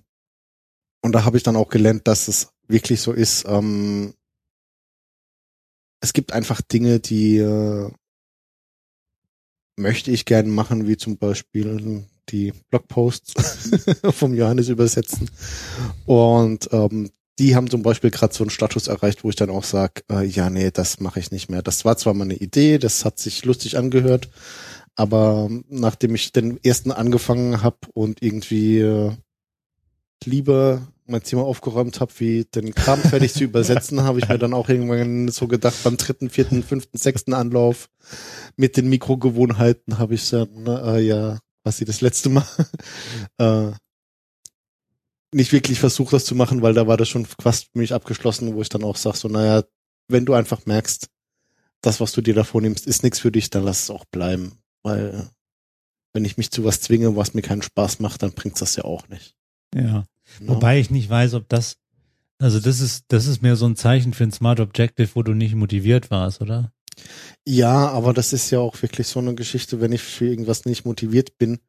Speaker 2: und da habe ich dann auch gelernt, dass es wirklich so ist. Ähm, es gibt einfach Dinge, die äh, möchte ich gerne machen, wie zum Beispiel die Blogposts (laughs) vom Johannes übersetzen. Und ähm, die haben zum Beispiel gerade so einen Status erreicht, wo ich dann auch sage, äh, ja, nee, das mache ich nicht mehr. Das war zwar mal eine Idee, das hat sich lustig angehört, aber nachdem ich den ersten angefangen habe und irgendwie äh, lieber mein Zimmer aufgeräumt habe, wie den Kram fertig zu übersetzen, habe ich mir dann auch irgendwann so gedacht, beim dritten, vierten, fünften, sechsten Anlauf mit den Mikrogewohnheiten habe ich dann, äh, ja, was sie das letzte Mal, (laughs) äh, nicht wirklich versucht, das zu machen, weil da war das schon fast für mich abgeschlossen, wo ich dann auch sage, so, naja, wenn du einfach merkst, das, was du dir da vornimmst, ist nichts für dich, dann lass es auch bleiben. Weil äh, wenn ich mich zu was zwinge, was mir keinen Spaß macht, dann bringt's das ja auch nicht.
Speaker 1: Ja.
Speaker 2: Ja.
Speaker 1: Wobei ich nicht weiß, ob das, also das ist, das ist mehr so ein Zeichen für ein Smart Objective, wo du nicht motiviert warst, oder?
Speaker 2: Ja, aber das ist ja auch wirklich so eine Geschichte, wenn ich für irgendwas nicht motiviert bin,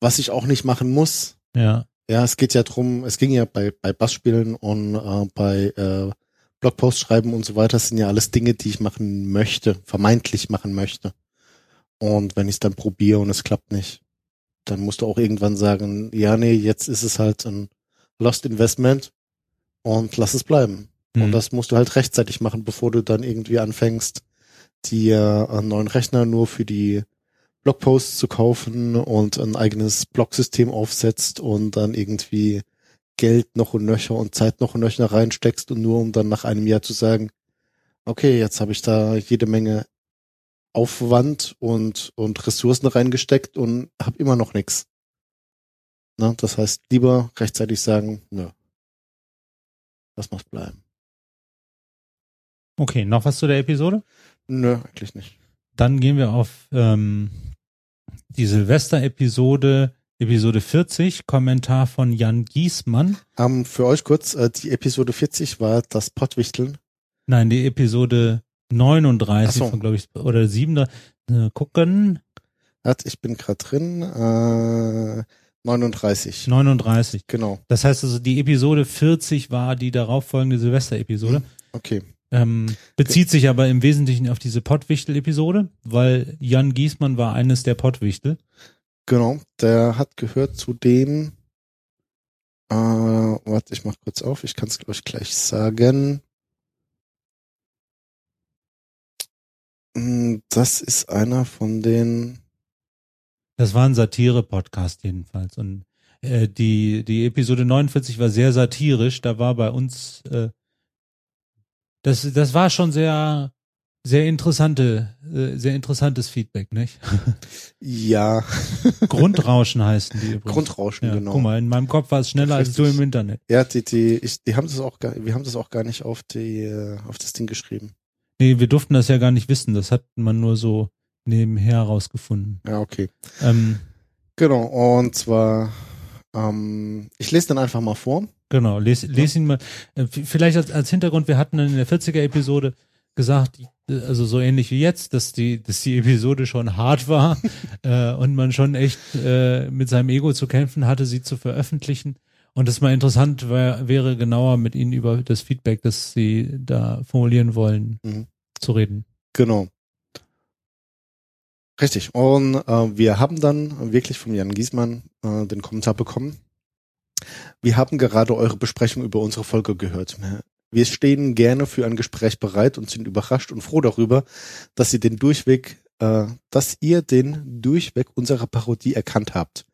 Speaker 2: was ich auch nicht machen muss.
Speaker 1: Ja.
Speaker 2: Ja, es geht ja drum, es ging ja bei, bei Bassspielen und äh, bei äh, Blogpost schreiben und so weiter, sind ja alles Dinge, die ich machen möchte, vermeintlich machen möchte. Und wenn ich es dann probiere und es klappt nicht, dann musst du auch irgendwann sagen, ja, nee, jetzt ist es halt ein Lost Investment und lass es bleiben. Und
Speaker 1: Hm.
Speaker 2: das musst du halt rechtzeitig machen, bevor du dann irgendwie anfängst, dir einen neuen Rechner nur für die Blogposts zu kaufen und ein eigenes Blogsystem aufsetzt und dann irgendwie Geld noch und nöcher und Zeit noch und nöcher reinsteckst und nur um dann nach einem Jahr zu sagen, okay, jetzt habe ich da jede Menge Aufwand und, und Ressourcen reingesteckt und habe immer noch nichts. Ne? Das heißt, lieber rechtzeitig sagen, nö, das muss bleiben.
Speaker 1: Okay, noch was zu der Episode?
Speaker 2: Nö, eigentlich nicht.
Speaker 1: Dann gehen wir auf ähm, die Silvester-Episode, Episode 40, Kommentar von Jan Giesmann.
Speaker 2: Ähm, für euch kurz, äh, die Episode 40 war das Pottwichteln.
Speaker 1: Nein, die Episode 39
Speaker 2: Ach so.
Speaker 1: glaube ich, oder 7. Äh, gucken,
Speaker 2: ich bin gerade drin, äh, 39.
Speaker 1: 39.
Speaker 2: Genau,
Speaker 1: Das heißt also, die Episode 40 war die darauffolgende Silvester-Episode.
Speaker 2: okay.
Speaker 1: Ähm, bezieht sich aber im Wesentlichen auf diese Pottwichtel-Episode, weil Jan Giesmann war eines der Pottwichtel.
Speaker 2: Genau, der hat gehört zu dem, äh, warte, ich mach kurz auf, ich kann es euch gleich sagen. Mm, Das ist einer von den,
Speaker 1: Das war ein Satire-Podcast jedenfalls. Und äh, die, die Episode 49 war sehr satirisch. Da war bei uns, äh, das, das war schon sehr sehr interessante, äh, sehr interessantes Feedback, nicht?
Speaker 2: Ja, (laughs)
Speaker 1: Grundrauschen heißen die übrigens.
Speaker 2: Grundrauschen,
Speaker 1: ja,
Speaker 2: genau.
Speaker 1: Guck mal, in meinem Kopf war es schneller als du im Internet.
Speaker 2: Ja, die, die, ich, die haben das auch gar, wir haben das auch gar nicht auf die, äh, auf das Ding geschrieben.
Speaker 1: Nee, wir durften das ja gar nicht wissen. Das hat man nur so nebenher rausgefunden.
Speaker 2: Ja, okay.
Speaker 1: Ähm,
Speaker 2: Genau, und zwar, ähm, ich lese dann einfach mal vor.
Speaker 1: genau, les, les ihn mal. Äh, vielleicht als, als Hintergrund, wir hatten in der 40er-Episode gesagt, die- also so ähnlich wie jetzt, dass die, dass die Episode schon hart war (laughs) äh, und man schon echt äh, mit seinem Ego zu kämpfen hatte, sie zu veröffentlichen. Und es mal interessant wär, wäre, genauer mit Ihnen über das Feedback, das Sie da formulieren wollen,
Speaker 2: Mhm.
Speaker 1: zu reden.
Speaker 2: Genau. Richtig. Und äh, wir haben dann wirklich von Jan Giesmann äh, den Kommentar bekommen. Wir haben gerade eure Besprechung über unsere Folge gehört. Wir stehen gerne für ein Gespräch bereit und sind überrascht und froh darüber, dass ihr den Durchweg, äh, dass ihr den Durchweg unserer Parodie erkannt habt.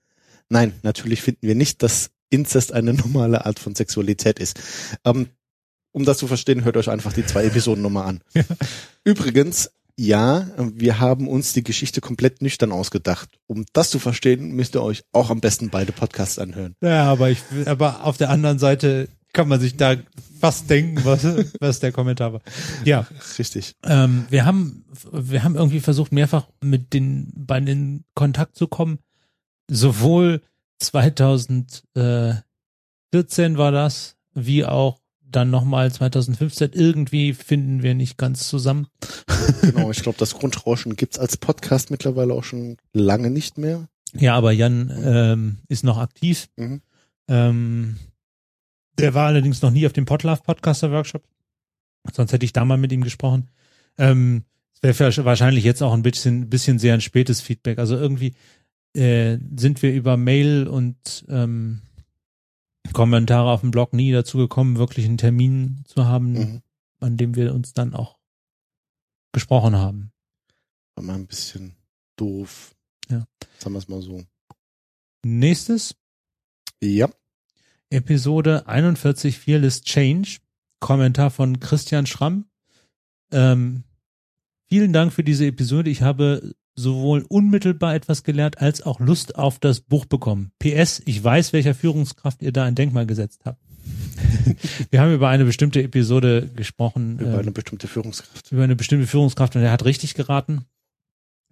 Speaker 2: Nein, natürlich finden wir nicht, dass Inzest eine normale Art von Sexualität ist. Ähm, um das zu verstehen, hört euch einfach die zwei Episoden nochmal an. Übrigens, ja, wir haben uns die Geschichte komplett nüchtern ausgedacht. Um das zu verstehen, müsst ihr euch auch am besten beide Podcasts anhören.
Speaker 1: Ja, aber ich, aber auf der anderen Seite kann man sich da fast denken, was, (laughs) was der Kommentar war. Ja,
Speaker 2: Richtig.
Speaker 1: ähm, wir haben, wir haben irgendwie versucht, mehrfach mit den beiden in Kontakt zu kommen. Sowohl 2014 war das, wie auch dann nochmal 2015. Irgendwie finden wir nicht ganz zusammen. (laughs)
Speaker 2: Genau, ich glaube, das Grundrauschen gibt's als Podcast mittlerweile auch schon lange nicht mehr.
Speaker 1: Ja, aber Jan ähm, ist noch aktiv.
Speaker 2: Mhm.
Speaker 1: Ähm, der war allerdings noch nie auf dem Podlove Podcaster Workshop. Sonst hätte ich da mal mit ihm gesprochen. Ähm, es wäre wahrscheinlich jetzt auch ein bisschen, bisschen sehr ein spätes Feedback. Also irgendwie äh, sind wir über Mail und ähm, Kommentare auf dem Blog nie dazu gekommen, wirklich einen Termin zu haben,
Speaker 2: Mhm.
Speaker 1: an dem wir uns dann auch gesprochen haben.
Speaker 2: War mal ein bisschen doof.
Speaker 1: Ja.
Speaker 2: Sagen wir es mal so.
Speaker 1: Nächstes
Speaker 2: Ja.
Speaker 1: Episode 41 Fearless Change. Kommentar von Christian Schramm. Ähm, vielen Dank für diese Episode. Ich habe sowohl unmittelbar etwas gelernt, als auch Lust auf das Buch bekommen. PS, ich weiß, welcher Führungskraft ihr da ein Denkmal gesetzt habt. (laughs) Wir haben über eine bestimmte Episode gesprochen,
Speaker 2: Über
Speaker 1: ähm,
Speaker 2: eine bestimmte Führungskraft.
Speaker 1: über eine bestimmte Führungskraft und er hat richtig geraten.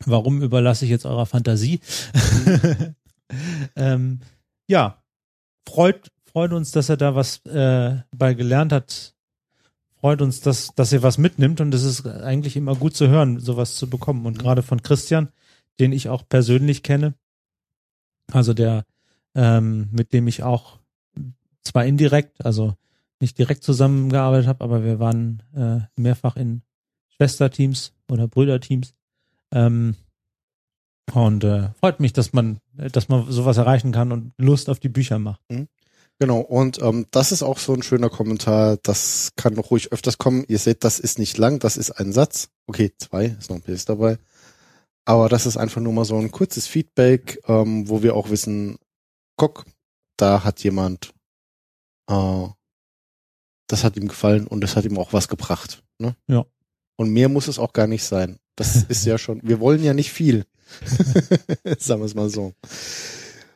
Speaker 1: Warum überlasse ich jetzt eurer Fantasie? (laughs) ähm, ja, freut, freut uns, dass er da was äh, bei gelernt hat. Freut uns, dass, dass er was mitnimmt und es ist eigentlich immer gut zu hören, sowas zu bekommen. Und gerade von Christian, den ich auch persönlich kenne, also der, ähm, mit dem ich auch zwar indirekt, also nicht direkt zusammengearbeitet habe, aber wir waren äh, mehrfach in Schwesterteams oder Brüderteams. Ähm, und äh, freut mich, dass man, dass man sowas erreichen kann und Lust auf die Bücher macht.
Speaker 2: Genau, und ähm, das ist auch so ein schöner Kommentar. Das kann noch ruhig öfters kommen. Ihr seht, das ist nicht lang, das ist ein Satz. Okay, zwei, ist noch ein PS dabei. Aber das ist einfach nur mal so ein kurzes Feedback, ähm, wo wir auch wissen, guck, da hat jemand, äh, das hat ihm gefallen und das hat ihm auch was gebracht. Ne?
Speaker 1: Ja.
Speaker 2: Und mehr muss es auch gar nicht sein. Das ist (laughs) ja schon, wir wollen ja nicht viel. (laughs) (laughs) Sagen wir es mal so.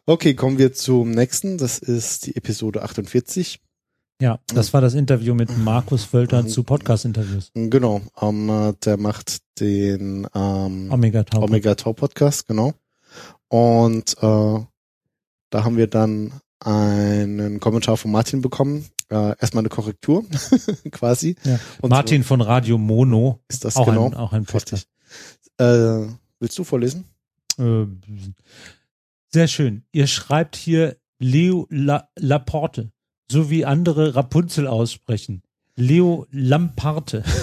Speaker 2: Okay, kommen wir zum nächsten. Das ist die Episode 48.
Speaker 1: Ja, das war das Interview mit Markus Völter zu Podcast-Interviews.
Speaker 2: Genau, ähm, äh, der macht den ähm,
Speaker 1: Omega Tau.
Speaker 2: Omega Tau Podcast, genau. Und äh, da haben wir dann einen Kommentar von Martin bekommen. Äh, erstmal eine Korrektur, (laughs) quasi.
Speaker 1: Ja.
Speaker 2: Und
Speaker 1: Martin von Radio Mono,
Speaker 2: so ist das
Speaker 1: auch,
Speaker 2: genau.
Speaker 1: ein, auch ein Podcast.
Speaker 2: Äh, willst du vorlesen?
Speaker 1: Äh, sehr schön. Ihr schreibt hier Leo La Laporte, so wie andere Rapunzel aussprechen. Leo Lamparte. (laughs)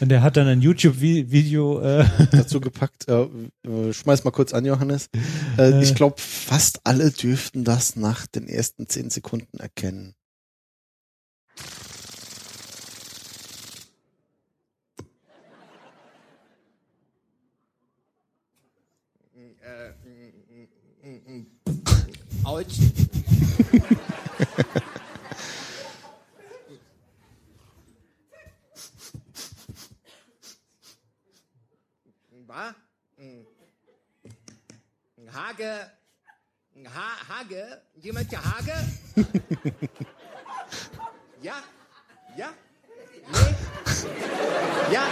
Speaker 1: Und er hat dann ein YouTube-Video. Äh,
Speaker 2: Dazu gepackt. Äh, äh, schmeiß mal kurz an, Johannes. Äh,
Speaker 1: Äh.
Speaker 2: ich glaube, fast alle dürften das nach den ersten zehn Sekunden erkennen.
Speaker 3: Autsch. Hage. Ha Hage? Jemand der Hage? ja? Ja? Nee? Ja?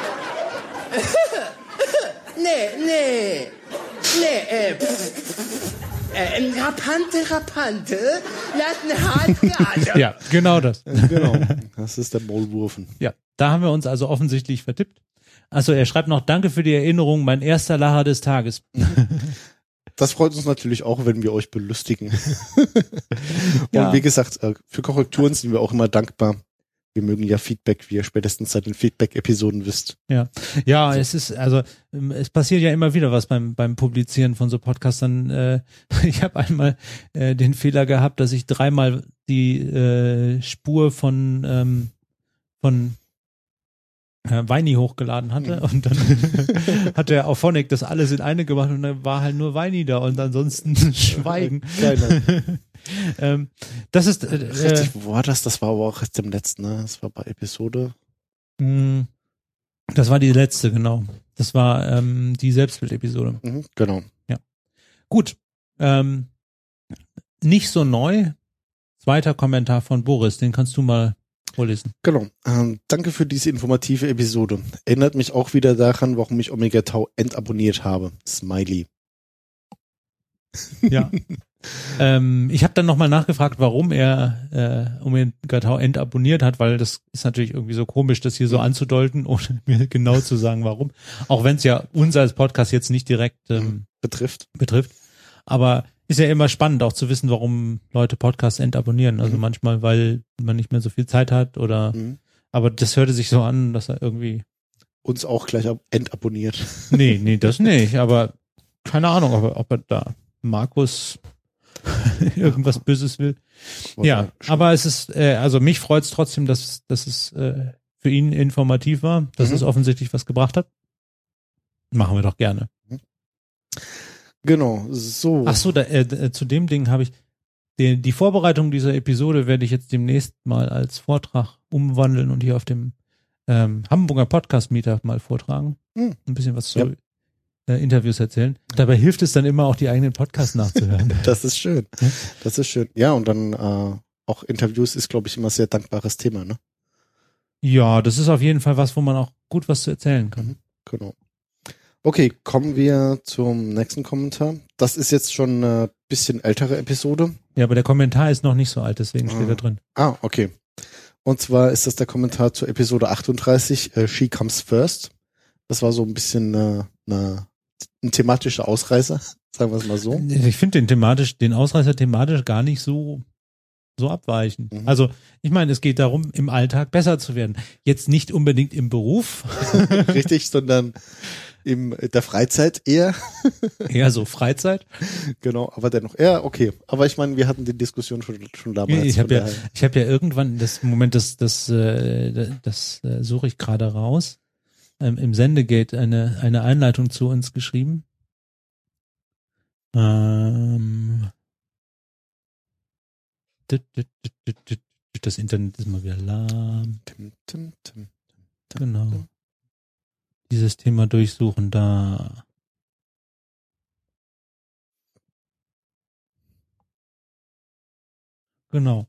Speaker 3: (laughs) nee, nee. Nee, äh. Äh, Rapante, Rapante, lassen hart.
Speaker 1: Ja, genau das.
Speaker 2: Genau. (laughs) Das ist der Maulwurfen.
Speaker 1: Ja, da haben wir uns also offensichtlich vertippt. Also er schreibt noch, danke für die Erinnerung, mein erster Lacher des Tages. (laughs)
Speaker 2: Das freut uns natürlich auch, wenn wir euch belustigen. (laughs) Und
Speaker 1: Ja.
Speaker 2: wie gesagt, äh, für Korrekturen sind wir auch immer dankbar. Wir mögen ja Feedback, wie ihr spätestens seit den Feedback-Episoden wisst.
Speaker 1: Ja, ja, es ist also ähm, es passiert ja immer wieder was beim beim Publizieren von so Podcastern. Äh, (laughs) ich habe einmal äh, den Fehler gehabt, dass ich dreimal die äh, Spur von ähm, von äh, Weini hochgeladen hatte und dann (laughs) hat der Auphonic das alles in eine gemacht und dann war halt nur Weini da und ansonsten (laughs) Schweigen. (laughs) Ähm, das ist äh, äh,
Speaker 2: Richtig, wo war das? Das war aber auch jetzt im letzten, ne? Das war bei Episode.
Speaker 1: mh, das war die letzte, genau. Das war ähm, die Selbstbild-Episode.
Speaker 2: Mhm, genau.
Speaker 1: Gut. Ähm, nicht so neu. Zweiter Kommentar von Boris, den kannst du mal vorlesen.
Speaker 2: Genau. Ähm, danke für diese informative Episode. Erinnert mich auch wieder daran, warum ich Omega Tau entabonniert habe. Smiley. (laughs)
Speaker 1: Ja. ähm, ich habe dann nochmal nachgefragt, warum er äh, Omega Tau entabonniert hat, weil das ist natürlich irgendwie so komisch, das hier so anzudeuten, (laughs) ohne mir genau zu sagen, warum. Auch wenn es ja uns als Podcast jetzt nicht direkt ähm,
Speaker 2: Betrifft.
Speaker 1: betrifft. Aber ist ja immer spannend auch zu wissen, warum Leute Podcasts entabonnieren. Also
Speaker 2: Mhm.
Speaker 1: manchmal, weil man nicht mehr so viel Zeit hat oder
Speaker 2: Mhm.
Speaker 1: aber das hörte sich so an, dass er irgendwie
Speaker 2: Uns auch gleich ab entabonniert. (laughs)
Speaker 1: Nee, nee, das (laughs) nicht, aber keine Ahnung, ob er, ob er da Markus (laughs) irgendwas Böses will. Ja, aber es ist, äh, also mich freut es trotzdem, dass, dass es äh, für ihn informativ war, dass
Speaker 2: Mhm.
Speaker 1: es offensichtlich was gebracht hat. Machen wir doch gerne.
Speaker 2: Genau. So.
Speaker 1: Ach so, da, äh, äh, zu dem Ding habe ich die, die Vorbereitung dieser Episode werde ich jetzt demnächst mal als Vortrag umwandeln und hier auf dem ähm, Hamburger Podcast Meetup mal vortragen.
Speaker 2: Hm.
Speaker 1: Ein bisschen was zu
Speaker 2: Ja.
Speaker 1: äh, Interviews erzählen. Dabei hilft es dann immer auch die eigenen Podcasts nachzuhören. (laughs)
Speaker 2: Das ist schön. Das ist schön. Ja, und dann äh, auch Interviews ist, glaube ich, immer sehr dankbares Thema, ne?
Speaker 1: ja, das ist auf jeden Fall was, wo man auch gut was zu erzählen kann.
Speaker 2: Genau. Okay, kommen wir zum nächsten Kommentar. Das ist jetzt schon eine bisschen ältere Episode.
Speaker 1: Ja, aber der Kommentar ist noch nicht so alt, deswegen steht
Speaker 2: Ah.
Speaker 1: da drin.
Speaker 2: Ah, okay. Und zwar ist das der Kommentar zur Episode 38, äh, She Comes First. Das war so ein bisschen äh, eine, ein thematischer Ausreißer, (laughs) sagen wir es mal so.
Speaker 1: Ich finde den thematisch, den Ausreißer thematisch gar nicht so so abweichend.
Speaker 2: Mhm.
Speaker 1: Also ich meine, es geht darum, im Alltag besser zu werden. Jetzt nicht unbedingt im Beruf, (laughs)
Speaker 2: Richtig, sondern in der Freizeit eher. (laughs)
Speaker 1: eher so Freizeit.
Speaker 2: Genau, aber dennoch. Ja, okay. Aber ich meine, wir hatten die Diskussion schon, schon damals.
Speaker 1: Ich habe ja, ich habe ja irgendwann das Moment, das das äh, das äh, suche ich gerade raus. Ähm, Im Sendegate eine eine Einleitung zu uns geschrieben. Ähm, das Internet ist mal wieder lahm. Genau. Dieses Thema durchsuchen da. Genau.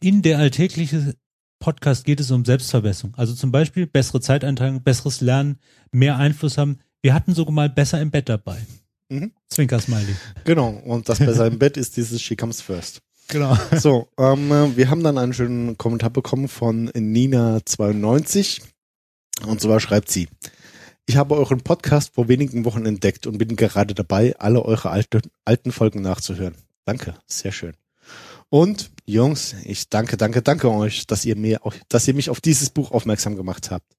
Speaker 1: In der alltägliche Podcast geht es um Selbstverbesserung. Also zum Beispiel bessere Zeiteinteilung, besseres Lernen, mehr Einfluss haben. Wir hatten sogar mal besser im Bett dabei.
Speaker 2: Mhm.
Speaker 1: Zwinker Smiley.
Speaker 2: Genau, und das besser im Bett ist dieses She Comes First.
Speaker 1: Genau. (laughs)
Speaker 2: So, ähm, äh, wir haben dann einen schönen Kommentar bekommen von Nina92. Und zwar schreibt sie, ich habe euren Podcast vor wenigen Wochen entdeckt und bin gerade dabei, alle eure alte, alten Folgen nachzuhören. Danke, sehr schön. Und Jungs, ich danke, danke, danke euch, dass ihr mir, auch, dass ihr mich auf dieses Buch aufmerksam gemacht habt.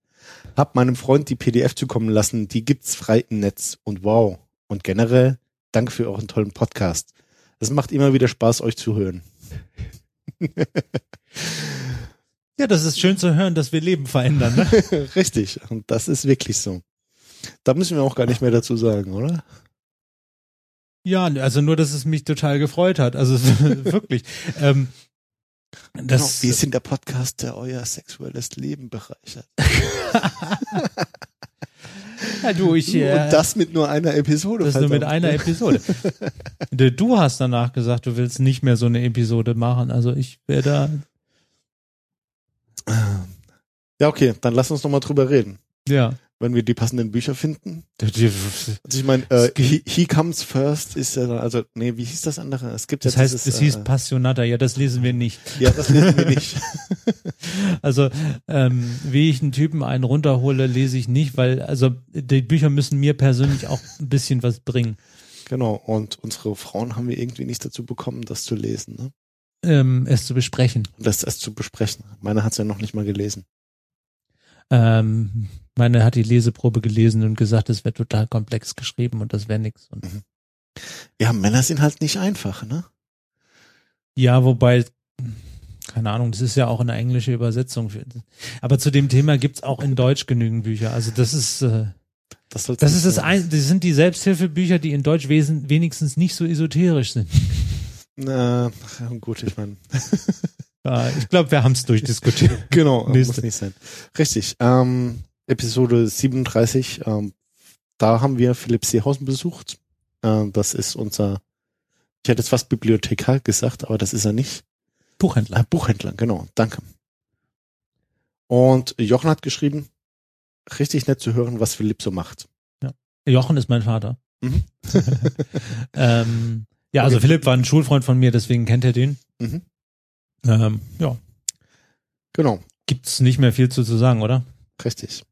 Speaker 2: Hab meinem Freund die PDF zukommen lassen, die gibt's frei im Netz und wow. Und generell, danke für euren tollen Podcast. Es macht immer wieder Spaß, euch zu hören. (laughs)
Speaker 1: Ja, das ist schön zu hören, dass wir Leben verändern. Ne? (laughs)
Speaker 2: Richtig, und das ist wirklich so. Da müssen wir auch gar nicht mehr dazu sagen, oder?
Speaker 1: Ja, also nur, dass es mich total gefreut hat. Also (laughs) wirklich. Ähm, das,
Speaker 2: genau, wir sind der Podcast, der euer sexuelles Leben bereichert.
Speaker 1: Ja, du, ich, äh,
Speaker 2: Und das mit nur einer Episode.
Speaker 1: das nur mit einer Episode. Du- hast danach gesagt, du willst nicht mehr so eine Episode machen. Also ich wäre da,
Speaker 2: Ja, okay, dann lass uns noch mal drüber reden.
Speaker 1: ja.
Speaker 2: Wenn wir die passenden Bücher finden. Also ich meine, äh, he, he Comes First ist ja, dann- also, nee, wie hieß das andere? Es gibt
Speaker 1: Das
Speaker 2: ja
Speaker 1: heißt,
Speaker 2: dieses,
Speaker 1: es hieß
Speaker 2: äh,
Speaker 1: Passionata. Ja, das lesen wir nicht.
Speaker 2: Ja, das lesen wir nicht. (laughs)
Speaker 1: Also, ähm, wie ich einen Typen einen runterhole, lese ich nicht, weil, also, die Bücher müssen mir persönlich auch ein bisschen was bringen.
Speaker 2: genau, und unsere Frauen haben wir irgendwie nicht dazu bekommen, das zu lesen, ne?
Speaker 1: Ähm, es zu besprechen.
Speaker 2: Das erst zu besprechen. Meine hat's ja noch nicht mal gelesen.
Speaker 1: Ähm, meine hat die Leseprobe gelesen und gesagt, es wäre total komplex geschrieben und das wäre nix. Und
Speaker 2: Ja, Männer sind halt nicht einfach, ne?
Speaker 1: ja, wobei, keine Ahnung, das ist ja auch eine englische Übersetzung. Aber zu dem Thema gibt's auch in Deutsch genügend Bücher. Also das ist, äh,
Speaker 2: Das,
Speaker 1: das ist das ein, das sind die Selbsthilfebücher, die in Deutsch wesen, wenigstens nicht so esoterisch sind.
Speaker 2: Na, gut, ich meine. (laughs)
Speaker 1: Ja, ich glaube, wir haben's durchdiskutiert. (laughs)
Speaker 2: Genau,
Speaker 1: Nächste.
Speaker 2: muss nicht sein. Richtig. Ähm, Episode 37, ähm, da haben wir Philipp Seehausen besucht. Äh, das ist unser, ich hätte jetzt fast Bibliothekar gesagt, aber das ist er nicht.
Speaker 1: Buchhändler.
Speaker 2: Äh, Buchhändler, genau, danke. Und Jochen hat geschrieben, richtig nett zu hören, was Philipp so macht.
Speaker 1: Jochen ist mein Vater.
Speaker 2: Mhm. (laughs)
Speaker 1: ähm, ja, also
Speaker 2: Okay.
Speaker 1: Philipp war ein Schulfreund von mir, deswegen kennt er den.
Speaker 2: Mhm.
Speaker 1: Ähm, ja,
Speaker 2: Genau,
Speaker 1: gibt's nicht mehr viel zu, zu sagen, oder?
Speaker 2: richtig.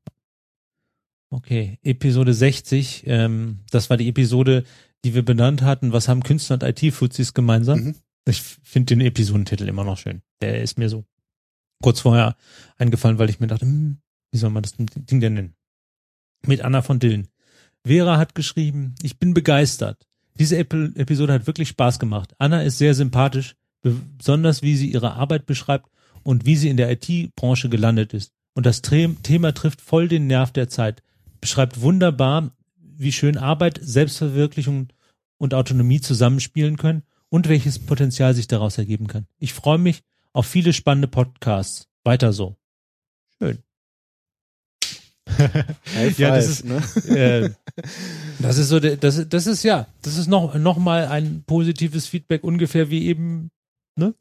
Speaker 1: Okay, Episode 60, ähm, das war die Episode, die wir benannt hatten. Was haben Künstler und IT-Fuzis gemeinsam?
Speaker 2: Mhm.
Speaker 1: Ich finde den Episodentitel immer noch schön. Der ist mir so kurz vorher eingefallen, weil ich mir dachte, hm, wie soll man das Ding denn nennen? Mit Anna von Dillen. Vera hat geschrieben, ich bin begeistert. Diese Epi Episode hat wirklich Spaß gemacht. Anna ist sehr sympathisch, besonders wie sie ihre Arbeit beschreibt und wie sie in der IT-Branche gelandet ist. Und das Thema trifft voll den Nerv der Zeit. Beschreibt wunderbar, wie schön Arbeit, Selbstverwirklichung und Autonomie zusammenspielen können und welches Potenzial sich daraus ergeben kann. Ich freue mich auf viele spannende Podcasts. Weiter so. Schön. (laughs) Ja, das ist-
Speaker 2: ne?
Speaker 1: äh, das ist so, das, das ist ja, das ist noch, noch mal ein positives Feedback ungefähr wie eben,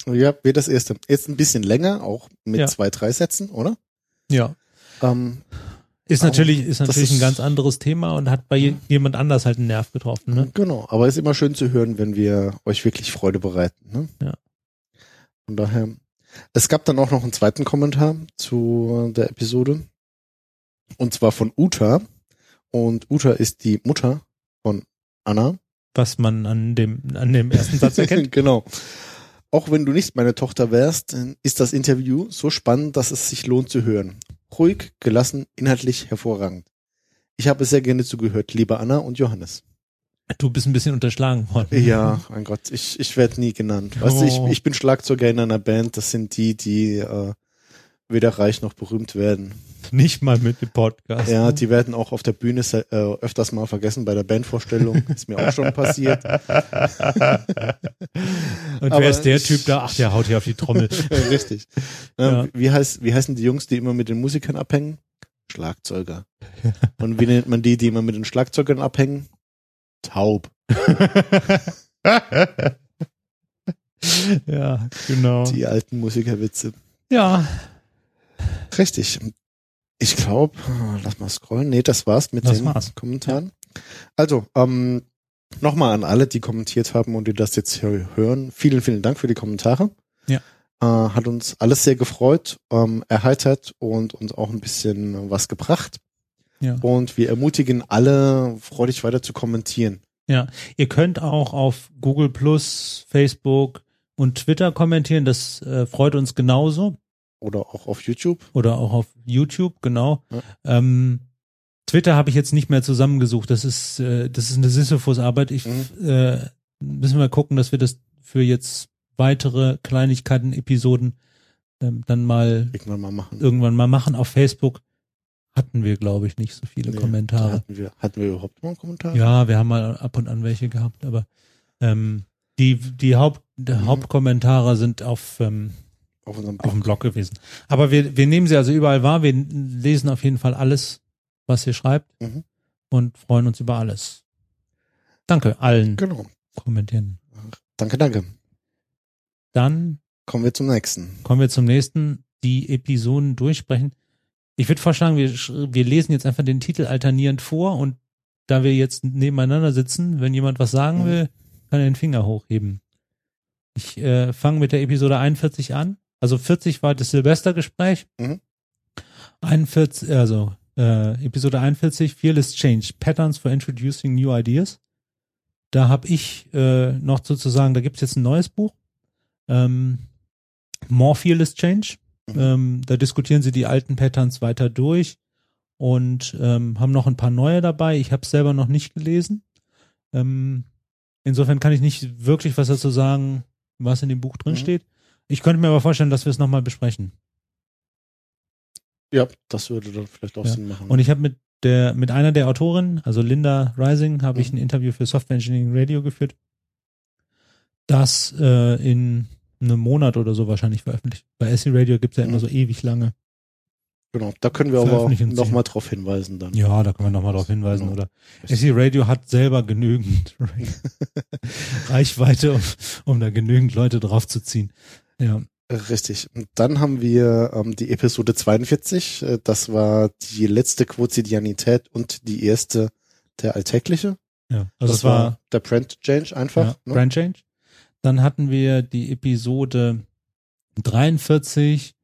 Speaker 2: Ja, wie das erste. Jetzt ein bisschen länger, auch mit
Speaker 1: Ja.
Speaker 2: zwei, drei Sätzen, oder?
Speaker 1: ja.
Speaker 2: Ähm,
Speaker 1: Ist
Speaker 2: Aber
Speaker 1: natürlich, ist natürlich ein
Speaker 2: ist-
Speaker 1: ganz anderes Thema und hat bei je- jemand anders halt einen Nerv getroffen, ne?
Speaker 2: Genau, aber ist immer schön zu hören, wenn wir euch wirklich Freude bereiten. Ne?
Speaker 1: Ja.
Speaker 2: Von daher. Es gab dann auch noch einen zweiten Kommentar zu der Episode. Und zwar von Uta. Und Uta ist die Mutter von Anna.
Speaker 1: Was man an dem, an dem ersten Satz erkennt. (laughs)
Speaker 2: genau. Auch wenn du nicht meine Tochter wärst, ist das Interview so spannend, dass es sich lohnt zu hören. Ruhig, gelassen, inhaltlich hervorragend. Ich habe sehr gerne zugehört, liebe Anna und Johannes.
Speaker 1: Du bist ein bisschen unterschlagen worden.
Speaker 2: Ja, mein Gott, ich, ich werde nie genannt. Weißt du, ich,
Speaker 1: Oh.
Speaker 2: ich bin Schlagzeuger in einer Band, das sind die, die äh, weder reich noch berühmt werden. (laughs)
Speaker 1: Nicht mal mit dem Podcast.
Speaker 2: Ja, die werden auch auf der Bühne äh, öfters mal vergessen bei der Bandvorstellung. (laughs) Ist mir auch schon passiert. (laughs)
Speaker 1: Und
Speaker 2: Aber
Speaker 1: wer ist der Typ da? Ach, der haut hier auf die Trommel.
Speaker 2: Richtig.
Speaker 1: Ja.
Speaker 2: Ähm, wie, heißt, wie heißen die Jungs, die immer mit den Musikern abhängen? Schlagzeuger. Und wie nennt man die, die immer mit den Schlagzeugern abhängen? Taub.
Speaker 1: ja, genau.
Speaker 2: Die alten Musikerwitze.
Speaker 1: Ja,
Speaker 2: Richtig. Ich glaube, lass mal scrollen. Nee, das war's mit
Speaker 1: Das
Speaker 2: den
Speaker 1: war's.
Speaker 2: Kommentaren. Also, ähm, nochmal an alle, die kommentiert haben und die das jetzt hier hören. Vielen, vielen Dank für die Kommentare.
Speaker 1: Ja.
Speaker 2: Äh, hat uns alles sehr gefreut, ähm, erheitert und uns auch ein bisschen was gebracht.
Speaker 1: Ja.
Speaker 2: Und wir ermutigen alle, freudig weiter zu kommentieren.
Speaker 1: Ihr könnt auch auf Google Plus, Facebook und Twitter kommentieren. Das äh, freut uns genauso.
Speaker 2: Oder auch auf YouTube.
Speaker 1: Oder auch auf YouTube, genau.
Speaker 2: Ja.
Speaker 1: Ähm, Twitter habe ich jetzt nicht mehr zusammengesucht. Das ist, äh, das ist eine Sisyphus-Arbeit. Ich
Speaker 2: Mhm.
Speaker 1: äh, müssen wir gucken, dass wir das für jetzt weitere Kleinigkeiten, Episoden ähm, dann mal
Speaker 2: Irgendwann mal machen.
Speaker 1: irgendwann mal machen. Auf Facebook hatten wir, glaube ich, nicht so viele
Speaker 2: Nee,
Speaker 1: Kommentare.
Speaker 2: Hatten wir, hatten wir überhaupt mal einen Kommentar?
Speaker 1: Ja, wir haben mal ab und an welche gehabt, aber ähm, die, die Haupt,
Speaker 2: Mhm.
Speaker 1: Hauptkommentare sind auf, ähm,
Speaker 2: Auf unserem
Speaker 1: auf dem
Speaker 2: Blog.
Speaker 1: Blog gewesen. Aber wir, wir nehmen sie also überall wahr. Wir lesen auf jeden Fall alles, was ihr schreibt.
Speaker 2: Mhm.
Speaker 1: und freuen uns über alles. Danke allen
Speaker 2: Genau.
Speaker 1: Kommentieren.
Speaker 2: Danke, danke.
Speaker 1: Dann
Speaker 2: Kommen wir zum nächsten.
Speaker 1: kommen wir zum nächsten, die Episoden durchsprechen. Ich würde vorschlagen, wir, wir lesen jetzt einfach den Titel alternierend vor und da wir jetzt nebeneinander sitzen, wenn jemand was sagen
Speaker 2: Mhm.
Speaker 1: will, kann er den Finger hochheben. Ich äh, fange mit der Episode 41 an. Also 40 war das Silvestergespräch.
Speaker 2: Mhm.
Speaker 1: 41, also äh, Episode 41, Fearless Change, Patterns for Introducing New Ideas. Da habe ich äh, noch sozusagen, da gibt's jetzt ein neues Buch. Ähm, More Fearless Change.
Speaker 2: Mhm.
Speaker 1: Ähm, da diskutieren sie die alten Patterns weiter durch und ähm, haben noch ein paar neue dabei. Ich habe es selber noch nicht gelesen. Ähm, insofern kann ich nicht wirklich was dazu sagen, was in dem Buch drin
Speaker 2: Mhm.
Speaker 1: steht. Ich könnte mir aber vorstellen, dass wir es nochmal besprechen.
Speaker 2: Ja, das würde dann vielleicht auch
Speaker 1: Ja.
Speaker 2: Sinn machen.
Speaker 1: Und ich habe mit der, mit einer der Autorinnen, also Linda Rising, habe ich
Speaker 2: Mhm.
Speaker 1: ein Interview für Software Engineering Radio geführt, das äh, in einem Monat oder so wahrscheinlich veröffentlicht. Bei SE Radio gibt's ja immer
Speaker 2: Mhm.
Speaker 1: so ewig lange.
Speaker 2: genau, da können wir aber nochmal drauf hinweisen dann.
Speaker 1: Ja, da können wir nochmal drauf hinweisen,
Speaker 2: Genau.
Speaker 1: oder? SE Radio hat selber genügend (laughs) Reichweite, um, um da genügend Leute draufzuziehen. Ja.
Speaker 2: Richtig. Und dann haben wir ähm, die Episode 42. Äh, das war die letzte Quotidianität und die erste der alltägliche.
Speaker 1: ja. Also
Speaker 2: das
Speaker 1: es war
Speaker 2: der Brand Change einfach.
Speaker 1: ja,
Speaker 2: ne?
Speaker 1: Brand Change. Dann hatten wir die Episode 43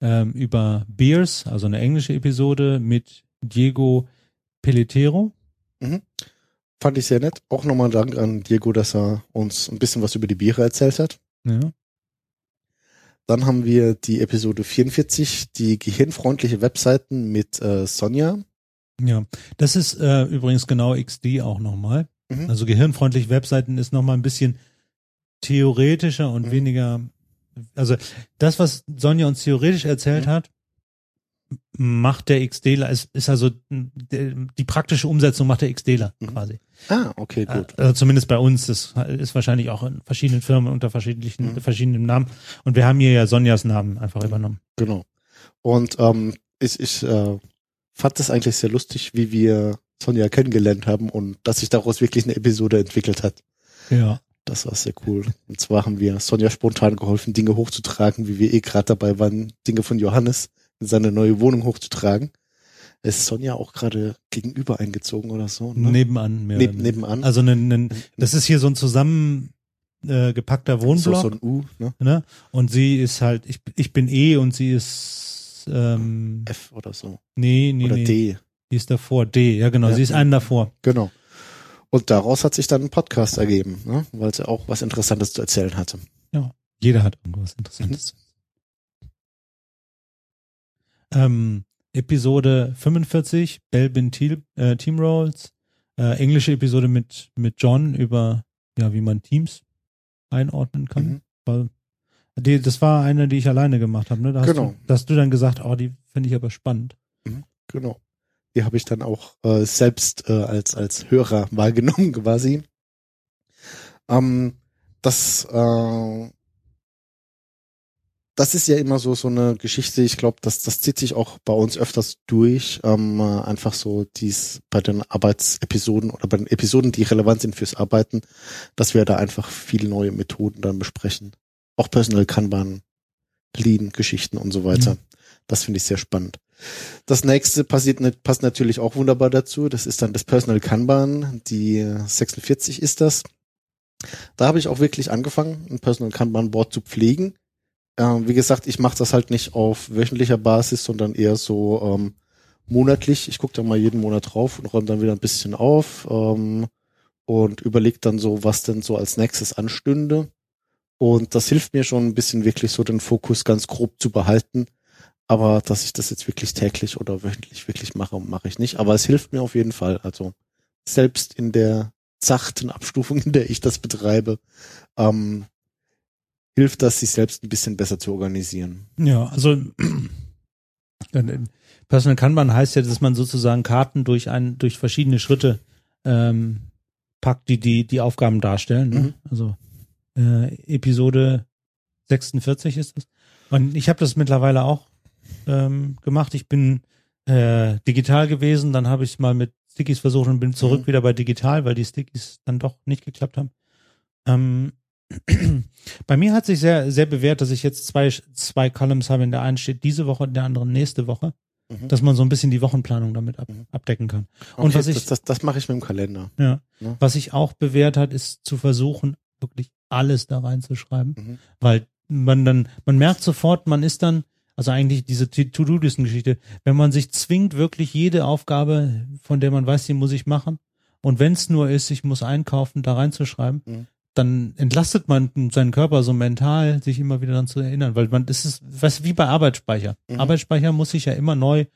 Speaker 1: ähm, über Beers, also eine englische Episode mit Diego Pelletero.
Speaker 2: Fand ich sehr nett. Auch nochmal Dank an Diego, dass er uns ein bisschen was über die Biere erzählt hat.
Speaker 1: Ja.
Speaker 2: Dann haben wir die Episode 44, die gehirnfreundliche Webseiten mit äh, Sonja.
Speaker 1: ja. Das ist äh, übrigens genau XD auch nochmal.
Speaker 2: Mhm.
Speaker 1: Also gehirnfreundliche Webseiten ist nochmal ein bisschen theoretischer und
Speaker 2: Mhm.
Speaker 1: weniger, also das, was Sonja uns theoretisch erzählt
Speaker 2: Mhm.
Speaker 1: hat, macht der XDler, ist, ist also der, die praktische Umsetzung macht der XDler
Speaker 2: Mhm.
Speaker 1: quasi.
Speaker 2: Ah, okay, gut.
Speaker 1: Also zumindest bei uns, das ist wahrscheinlich auch in verschiedenen Firmen unter verschiedenen,
Speaker 2: Mhm.
Speaker 1: verschiedenen Namen. Und wir haben hier ja Sonjas Namen einfach übernommen.
Speaker 2: Genau. Und ähm, ich, ich äh, fand das eigentlich sehr lustig, wie wir Sonja kennengelernt haben und dass sich daraus wirklich eine Episode entwickelt hat.
Speaker 1: Ja.
Speaker 2: Das war sehr cool. Und zwar haben wir Sonja spontan geholfen, Dinge hochzutragen, wie wir eh gerade dabei waren, Dinge von Johannes in seine neue Wohnung hochzutragen. Ist Sonja auch gerade gegenüber eingezogen oder so? Ne?
Speaker 1: Nebenan. Mehr
Speaker 2: Neb, nebenan.
Speaker 1: Also ein, ein, das ist hier so ein zusammen äh, gepackter
Speaker 2: so,
Speaker 1: Wohnblock.
Speaker 2: so ein U, ne?
Speaker 1: ne? Und sie ist halt, ich, ich bin E und sie ist ähm,
Speaker 2: F oder so.
Speaker 1: nee, nee,
Speaker 2: Oder
Speaker 1: nee.
Speaker 2: D.
Speaker 1: Die ist davor. D, ja genau,
Speaker 2: Ja.
Speaker 1: sie ist einen davor.
Speaker 2: Genau. Und daraus hat sich dann ein Podcast ergeben, ne? weil sie auch was Interessantes zu erzählen hatte.
Speaker 1: Jeder hat irgendwas Interessantes. Ähm, Episode 45, Belbin Team, äh, Team Roles, äh, englische Episode mit, mit John über, ja, wie man Teams einordnen kann.
Speaker 2: Mhm.
Speaker 1: Weil, die, das war eine, die ich alleine gemacht habe, ne? Da hast,
Speaker 2: Genau.
Speaker 1: du, da hast du dann gesagt, oh, die finde ich aber spannend.
Speaker 2: Genau. Die habe ich dann auch äh, selbst äh, als als Hörer wahrgenommen (laughs) quasi. Ähm, das äh, das ist ja immer so so eine Geschichte. Ich glaube, das das zieht sich auch bei uns öfters durch. Ähm, äh, einfach so dies bei den Arbeitsepisoden oder bei den Episoden, die relevant sind fürs Arbeiten, dass wir da einfach viele neue Methoden dann besprechen. Auch Personal Kanban, Lean Geschichten und so weiter.
Speaker 1: Mhm.
Speaker 2: Das finde ich sehr spannend. Das nächste passiert, passt natürlich auch wunderbar dazu. Das ist dann das Personal Kanban. Die 46 ist das. Da habe ich auch wirklich angefangen, ein Personal Kanban Board zu pflegen. Ähm, wie gesagt, ich mache das halt nicht auf wöchentlicher Basis, sondern eher so ähm, monatlich. Ich gucke da mal jeden Monat drauf und räume dann wieder ein bisschen auf ähm, und überlege dann so, was denn so als nächstes anstünde. Und das hilft mir schon ein bisschen wirklich so den Fokus ganz grob zu behalten. Aber dass ich das jetzt wirklich täglich oder wöchentlich wirklich mache, mache ich nicht. Aber es hilft mir auf jeden Fall. Also selbst in der zachten Abstufung, (laughs) in der ich das betreibe, ähm, hilft das, sich selbst ein bisschen besser zu organisieren.
Speaker 1: Ja, also Personal Kanban heißt ja, dass man sozusagen Karten durch ein, durch verschiedene Schritte ähm, packt, die die die Aufgaben darstellen. Ne?
Speaker 2: Mhm.
Speaker 1: Also äh, Episode 46 ist das. Und ich habe das mittlerweile auch ähm, gemacht. Ich bin äh, digital gewesen, dann habe ich mal mit Stickies versucht und bin zurück
Speaker 2: Mhm.
Speaker 1: wieder bei digital, weil die Stickies dann doch nicht geklappt haben. Ähm, bei mir hat sich sehr, sehr bewährt, dass ich jetzt zwei, zwei Columns habe. In der einen steht diese Woche, in der anderen nächste Woche,
Speaker 2: Mhm.
Speaker 1: dass man so ein bisschen die Wochenplanung damit ab,
Speaker 2: Mhm.
Speaker 1: abdecken kann.
Speaker 2: Okay,
Speaker 1: und was ich-
Speaker 2: das, das, das mache ich mit dem Kalender.
Speaker 1: Ja.
Speaker 2: Ja.
Speaker 1: Was sich auch bewährt hat, ist zu versuchen, wirklich alles da reinzuschreiben,
Speaker 2: Mhm.
Speaker 1: weil man dann, man merkt sofort, man ist dann, also eigentlich diese To-Do-Listen-Geschichte, wenn man sich zwingt, wirklich jede Aufgabe, von der man weiß, die muss ich machen, und wenn es nur ist, ich muss einkaufen, da reinzuschreiben,
Speaker 2: Mhm.
Speaker 1: Dann entlastet man seinen Körper so mental, sich immer wieder daran zu erinnern, weil man, das ist, was wie bei Arbeitsspeicher.
Speaker 2: Mhm.
Speaker 1: Arbeitsspeicher muss sich ja immer neu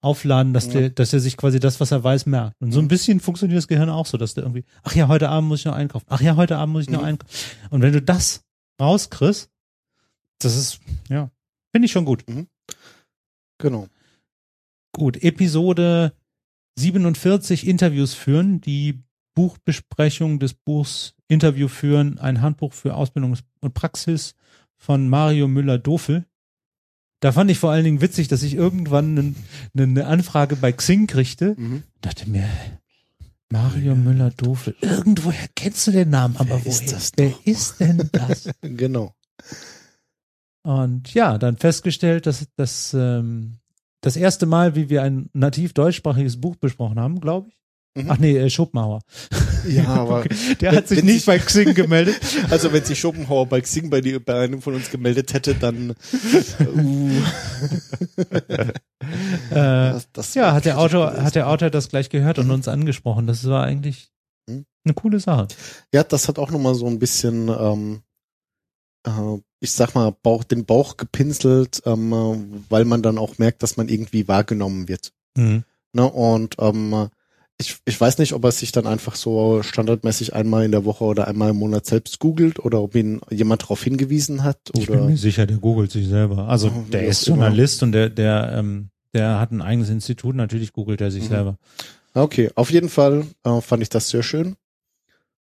Speaker 1: aufladen, dass
Speaker 2: Ja.
Speaker 1: der, dass er sich quasi das, was er weiß, merkt. Und so ein
Speaker 2: Mhm.
Speaker 1: bisschen funktioniert das Gehirn auch so, dass der irgendwie, ach ja, heute Abend muss ich noch einkaufen. Ach ja, heute Abend muss ich noch
Speaker 2: Mhm.
Speaker 1: einkaufen. Und wenn du das rauskriegst, das ist, ja, finde ich schon gut.
Speaker 2: Genau.
Speaker 1: Gut, Episode 47 Interviews führen, die Buchbesprechung des Buchs Interview führen, ein Handbuch für Ausbildung und Praxis von Mario Müller-Dofel. Da fand ich vor allen Dingen witzig, dass ich irgendwann eine, Anfrage bei Xing kriegte.
Speaker 2: Mhm.
Speaker 1: Dachte mir, Mario Müller-Dofel, irgendwoher kennst du den Namen, aber
Speaker 2: Wer ist
Speaker 1: woher?
Speaker 2: das
Speaker 1: Wer ist denn das? (laughs)
Speaker 2: Genau.
Speaker 1: Und ja, dann festgestellt, dass das ähm, das erste Mal, wie wir ein nativ deutschsprachiges Buch besprochen haben, glaube ich.
Speaker 2: Mhm.
Speaker 1: Ach nee, äh, Schopenhauer.
Speaker 2: Ja, (laughs) aber
Speaker 1: Der
Speaker 2: wenn-
Speaker 1: hat sich nicht
Speaker 2: sich-
Speaker 1: bei Xing gemeldet. (laughs)
Speaker 2: also wenn sich Schopenhauer bei Xing bei, die, bei einem von uns gemeldet hätte, dann uh, das, das
Speaker 1: ja, hat der Autor, hat der Autor das gleich gehört und uns angesprochen. Das war eigentlich
Speaker 2: Mhm.
Speaker 1: eine coole Sache.
Speaker 2: Ja, das hat auch nochmal so ein bisschen, ähm, äh, ich sag mal, Bauch, den Bauch gepinselt, ähm, äh, weil man dann auch merkt, dass man irgendwie wahrgenommen wird.
Speaker 1: Mhm.
Speaker 2: Ne? Und ähm, ich, ich weiß nicht, ob er sich dann einfach so standardmäßig einmal in der Woche oder einmal im Monat selbst googelt oder ob ihn jemand darauf hingewiesen hat
Speaker 1: Ich bin
Speaker 2: oder
Speaker 1: mir sicher, der googelt sich selber. Also
Speaker 2: wie
Speaker 1: der ist
Speaker 2: immer.
Speaker 1: Journalist und der, der, ähm, der hat ein eigenes Institut. Natürlich googelt er sich
Speaker 2: Mhm.
Speaker 1: selber.
Speaker 2: Okay, auf jeden Fall äh, fand ich das sehr schön.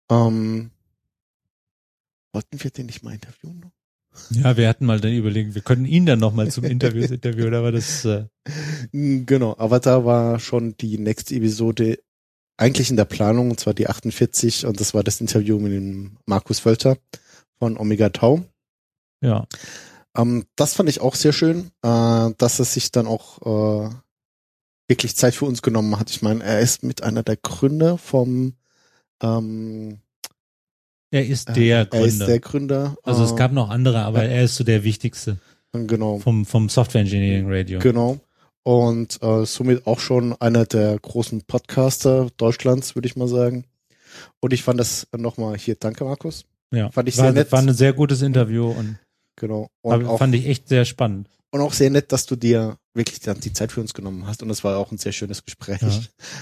Speaker 2: Ähm, wollten wir den nicht mal interviewen?
Speaker 1: Ja, wir hatten mal dann überlegt, wir können ihn dann nochmal zum (laughs) Interview interviewen, aber das, äh,
Speaker 2: Mm, Genau, aber da war schon die nächste Episode eigentlich in der Planung, und zwar die 48, und das war das Interview mit dem Markus Völter von Omega Tau.
Speaker 1: ja.
Speaker 2: Ähm, das fand ich auch sehr schön, äh, dass er sich dann auch äh, wirklich Zeit für uns genommen hat. Ich meine, er ist mit einer der Gründer vom ähm,
Speaker 1: Er ist
Speaker 2: äh,
Speaker 1: der
Speaker 2: Er ist
Speaker 1: Gründer.
Speaker 2: der Gründer.
Speaker 1: also es
Speaker 2: äh,
Speaker 1: gab noch andere, aber
Speaker 2: ja.
Speaker 1: er ist so der wichtigste
Speaker 2: genau.
Speaker 1: vom, vom Software Engineering Radio.
Speaker 2: Genau. Und äh, somit auch schon einer der großen Podcaster Deutschlands, würde ich mal sagen. Und ich fand das nochmal hier, danke Markus.
Speaker 1: Ja.
Speaker 2: Fand ich
Speaker 1: war,
Speaker 2: sehr nett.
Speaker 1: war ein sehr gutes Interview und
Speaker 2: Genau. Und auch,
Speaker 1: fand ich echt sehr spannend.
Speaker 2: und auch sehr nett, dass du dir wirklich dann die Zeit für uns genommen hast. Und das war auch ein sehr schönes Gespräch.
Speaker 1: Ja.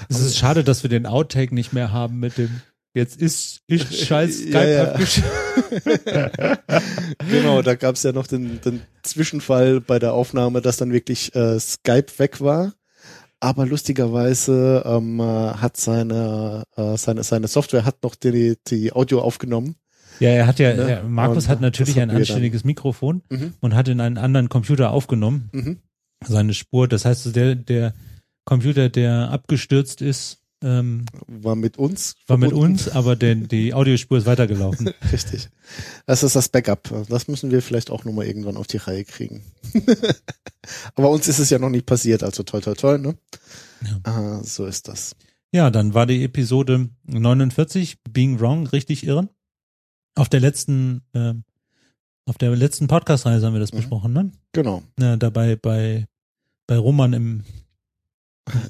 Speaker 1: Es ist schade, dass wir den Outtake nicht mehr haben mit dem Jetzt ist ich (laughs) scheiß
Speaker 2: Ja,
Speaker 1: Skype
Speaker 2: ja. (laughs) genau, da gab es ja noch den, den Zwischenfall bei der Aufnahme, dass dann wirklich äh, Skype weg war. Aber lustigerweise ähm, äh, hat seine, äh, seine, seine Software hat noch die, die Audio aufgenommen.
Speaker 1: Ja, er hat ja,
Speaker 2: Ne?
Speaker 1: Markus
Speaker 2: Und
Speaker 1: hat natürlich ein anständiges Mikrofon
Speaker 2: Mhm.
Speaker 1: und hat in einen anderen Computer aufgenommen,
Speaker 2: Mhm.
Speaker 1: seine Spur. Das heißt, der, der Computer, der abgestürzt ist, ähm,
Speaker 2: War mit uns.
Speaker 1: war mit
Speaker 2: verbunden.
Speaker 1: uns, aber der, die (laughs) Audiospur ist weitergelaufen.
Speaker 2: Richtig. Das ist das Backup. Das müssen wir vielleicht auch nochmal irgendwann auf die Reihe kriegen. (laughs) Aber uns ist es ja noch nicht passiert, also toll, toll, toll, ne? Ah, so ist das.
Speaker 1: Ja, dann war die Episode 49, Being Wrong, richtig irren. Auf der letzten, ähm, auf der letzten Podcast-Reise haben wir das
Speaker 2: Mhm.
Speaker 1: besprochen, ne?
Speaker 2: Genau.
Speaker 1: Ja, dabei bei, bei Roman im,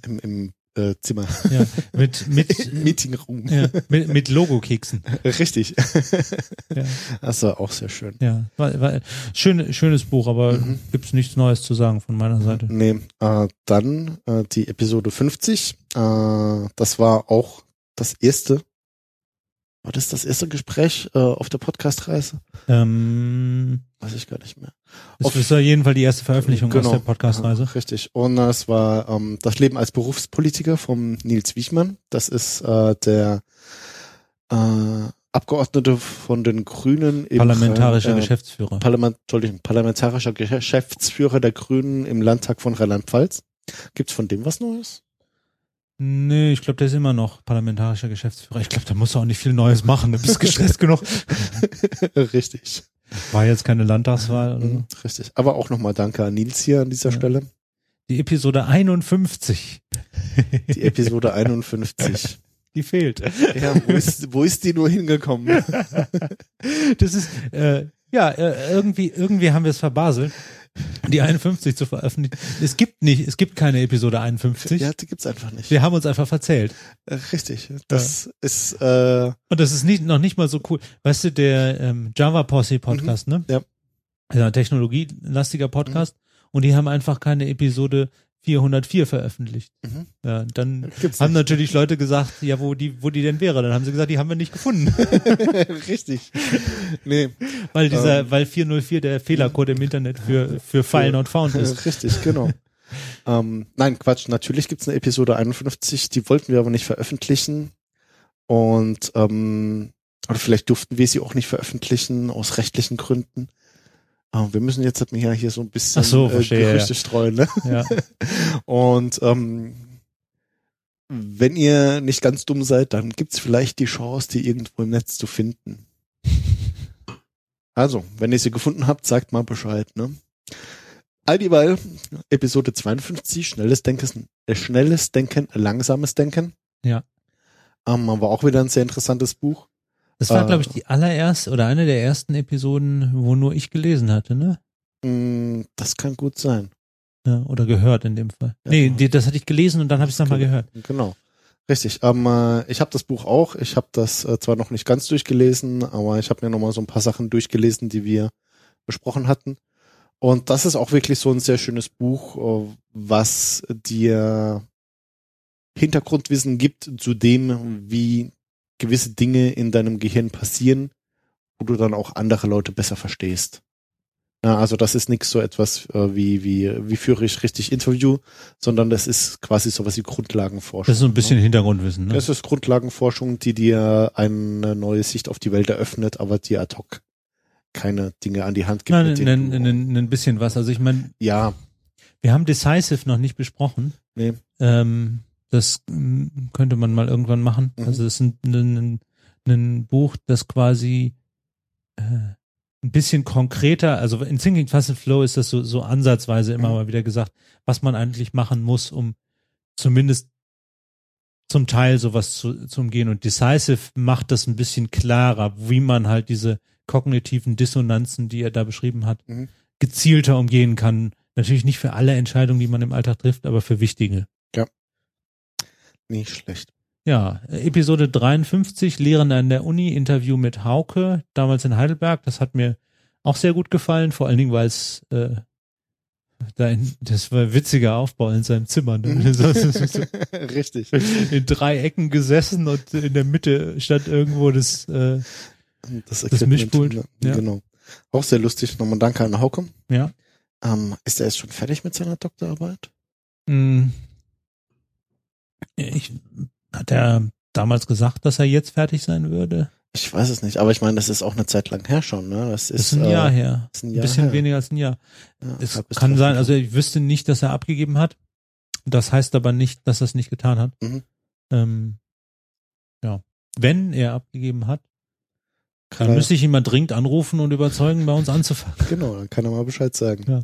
Speaker 2: Im, im äh, Zimmer.
Speaker 1: ja, mit, mit, (laughs)
Speaker 2: Meeting Room.
Speaker 1: ja, mit, mit Logo-Keksen.
Speaker 2: Richtig.
Speaker 1: Ja.
Speaker 2: Das war auch sehr schön.
Speaker 1: Ja, war, war schön, schönes Buch, aber
Speaker 2: Mhm.
Speaker 1: gibt's nichts Neues zu sagen von meiner Seite.
Speaker 2: Nee, äh, dann äh, die Episode 50. Äh, das war auch das erste. War das das erste Gespräch äh, auf der Podcast-Reise?
Speaker 1: Ähm,
Speaker 2: Weiß ich gar nicht mehr.
Speaker 1: es
Speaker 2: Auf-
Speaker 1: ist ja jeden Fall die erste Veröffentlichung aus der Podcast-Reise.
Speaker 2: Richtig. Und es war ähm, das Leben als Berufspolitiker vom Nils Wichmann. Das ist äh, der äh, Abgeordnete von den Grünen im
Speaker 1: Parlamentarischer
Speaker 2: äh,
Speaker 1: Geschäftsführer.
Speaker 2: Parlament, Entschuldigung, parlamentarischer Geschäftsführer der Grünen im Landtag von Rheinland-Pfalz. Gibt's von dem was Neues?
Speaker 1: Nee, ich glaube, der ist immer noch parlamentarischer Geschäftsführer. Ich glaube, da muss er auch nicht viel Neues machen. Du bist gestresst (laughs) genug.
Speaker 2: Richtig.
Speaker 1: War jetzt keine Landtagswahl oder.
Speaker 2: Mhm, Richtig. Aber auch nochmal danke an Nils hier an dieser
Speaker 1: Ja.
Speaker 2: Stelle.
Speaker 1: Die Episode 51. (laughs)
Speaker 2: Die Episode 51.
Speaker 1: Die fehlt.
Speaker 2: Ja, wo ist, wo ist die nur hingekommen? (laughs)
Speaker 1: Das ist, äh, ja, äh, irgendwie, irgendwie haben wir es verbaselt, die 51 zu veröffentlichen. Es gibt nicht, es gibt keine Episode 51.
Speaker 2: Ja, die gibt's einfach nicht.
Speaker 1: Wir haben uns einfach verzählt.
Speaker 2: Äh, Richtig. Das ist, äh,
Speaker 1: Und das ist nicht, noch nicht mal so cool. Weißt du, der ähm, Java Posse Podcast, ne?
Speaker 2: Ja.
Speaker 1: Also ein technologielastiger Podcast. Und die haben einfach keine Episode 404 veröffentlicht.
Speaker 2: Mhm.
Speaker 1: Ja, dann
Speaker 2: gibt's
Speaker 1: haben
Speaker 2: nicht.
Speaker 1: natürlich Leute gesagt, ja, wo die, wo die denn wäre. Dann haben sie gesagt, die haben wir nicht gefunden. (laughs)
Speaker 2: Richtig. Nee,
Speaker 1: weil dieser,
Speaker 2: Ähm.
Speaker 1: weil 404 der Fehlercode im Internet für, für File not found ist.
Speaker 2: richtig, genau. ähm, nein, Quatsch. Natürlich gibt's eine Episode 51, die wollten wir aber nicht veröffentlichen. Und, ähm, oder vielleicht durften wir sie auch nicht veröffentlichen aus rechtlichen Gründen. Aber wir müssen jetzt halt ja hier so ein bisschen
Speaker 1: so,
Speaker 2: äh,
Speaker 1: verstehe, ja,
Speaker 2: Gerüchte streuen, ne?
Speaker 1: Ja. (laughs)
Speaker 2: Und ähm, wenn ihr nicht ganz dumm seid, dann gibt's vielleicht die Chance, die irgendwo im Netz zu finden. Also, wenn ihr sie gefunden habt, sagt mal Bescheid. Ne? All dieweil, Episode 52, schnelles Denken, äh, schnelles Denken, langsames Denken.
Speaker 1: Ja.
Speaker 2: Ähm, war auch wieder ein sehr interessantes Buch.
Speaker 1: Das war,
Speaker 2: Äh.
Speaker 1: glaube ich, die allererste oder eine der ersten Episoden, wo nur ich gelesen hatte, ne?
Speaker 2: Mm, das kann gut sein.
Speaker 1: Ja, oder gehört in dem Fall.
Speaker 2: Ja.
Speaker 1: Nee, die, das hatte ich gelesen und dann habe ich es nochmal gehört.
Speaker 2: Genau. Richtig. Ähm, äh, ich habe das Buch auch. Ich habe das äh, zwar noch nicht ganz durchgelesen, aber ich habe mir noch mal so ein paar Sachen durchgelesen, die wir besprochen hatten. Und das ist auch wirklich so ein sehr schönes Buch, äh, was dir Hintergrundwissen gibt zu dem, wie gewisse Dinge in deinem Gehirn passieren, wo du dann auch andere Leute besser verstehst. Ja, also das ist nichts so etwas äh, wie, wie, wie führe ich richtig Interview, sondern das ist quasi sowas wie Grundlagenforschung.
Speaker 1: Das ist so ein bisschen Hintergrundwissen, ne?
Speaker 2: Es ist Grundlagenforschung, die dir eine neue Sicht auf die Welt eröffnet, aber dir ad hoc keine Dinge an die Hand gibt.
Speaker 1: Nein,
Speaker 2: mit
Speaker 1: ein,
Speaker 2: denen
Speaker 1: ein,
Speaker 2: du-
Speaker 1: ein, ein bisschen was. Also ich meine,
Speaker 2: ja,
Speaker 1: wir haben Decisive noch nicht besprochen.
Speaker 2: nee,
Speaker 1: Ähm, das mm, könnte man mal irgendwann machen.
Speaker 2: Mhm.
Speaker 1: Also es ist ein, ein, ein, ein Buch, das quasi äh, ein bisschen konkreter, also in Thinking Fast and Flow ist das so, so ansatzweise immer
Speaker 2: Mhm.
Speaker 1: mal wieder gesagt, was man eigentlich machen muss, um zumindest zum Teil sowas zu, zu umgehen. Und Decisive macht das ein bisschen klarer, wie man halt diese kognitiven Dissonanzen, die er da beschrieben hat,
Speaker 2: Mhm.
Speaker 1: gezielter umgehen kann. Natürlich nicht für alle Entscheidungen, die man im Alltag trifft, aber für wichtige.
Speaker 2: Nicht schlecht.
Speaker 1: Ja, Episode 53, Lehrende an der Uni, Interview mit Hauke, damals in Heidelberg. Das hat mir auch sehr gut gefallen, vor allen Dingen, weil es äh, da in, das war ein witziger Aufbau in seinem Zimmer. Ne? (laughs) So- so- so-
Speaker 2: Richtig.
Speaker 1: in drei Ecken gesessen und in der Mitte stand irgendwo das äh,
Speaker 2: Das,
Speaker 1: Das Mischpult, ja.
Speaker 2: Genau. Auch sehr lustig. Nochmal danke an Hauke.
Speaker 1: ja.
Speaker 2: Ähm, ist er jetzt schon fertig mit seiner Doktorarbeit?
Speaker 1: Mh, ich hat er damals gesagt, dass er jetzt fertig sein würde.
Speaker 2: Ich weiß es nicht, aber ich meine, das ist auch eine Zeit lang her schon, ne? Das
Speaker 1: Das
Speaker 2: ist,
Speaker 1: ist ein
Speaker 2: äh,
Speaker 1: Jahr her.
Speaker 2: ist ein
Speaker 1: Ein
Speaker 2: Jahr
Speaker 1: bisschen
Speaker 2: her.
Speaker 1: weniger als ein Jahr.
Speaker 2: Ja,
Speaker 1: Es kann sein, also ich wüsste nicht, dass er abgegeben hat. Das heißt aber nicht, dass er es nicht getan hat.
Speaker 2: Mhm.
Speaker 1: Ähm, ja. Wenn er abgegeben hat, dann müsste ich ihn mal dringend anrufen und überzeugen, bei uns anzufangen. (laughs)
Speaker 2: Genau, dann kann er mal Bescheid sagen.
Speaker 1: Ja.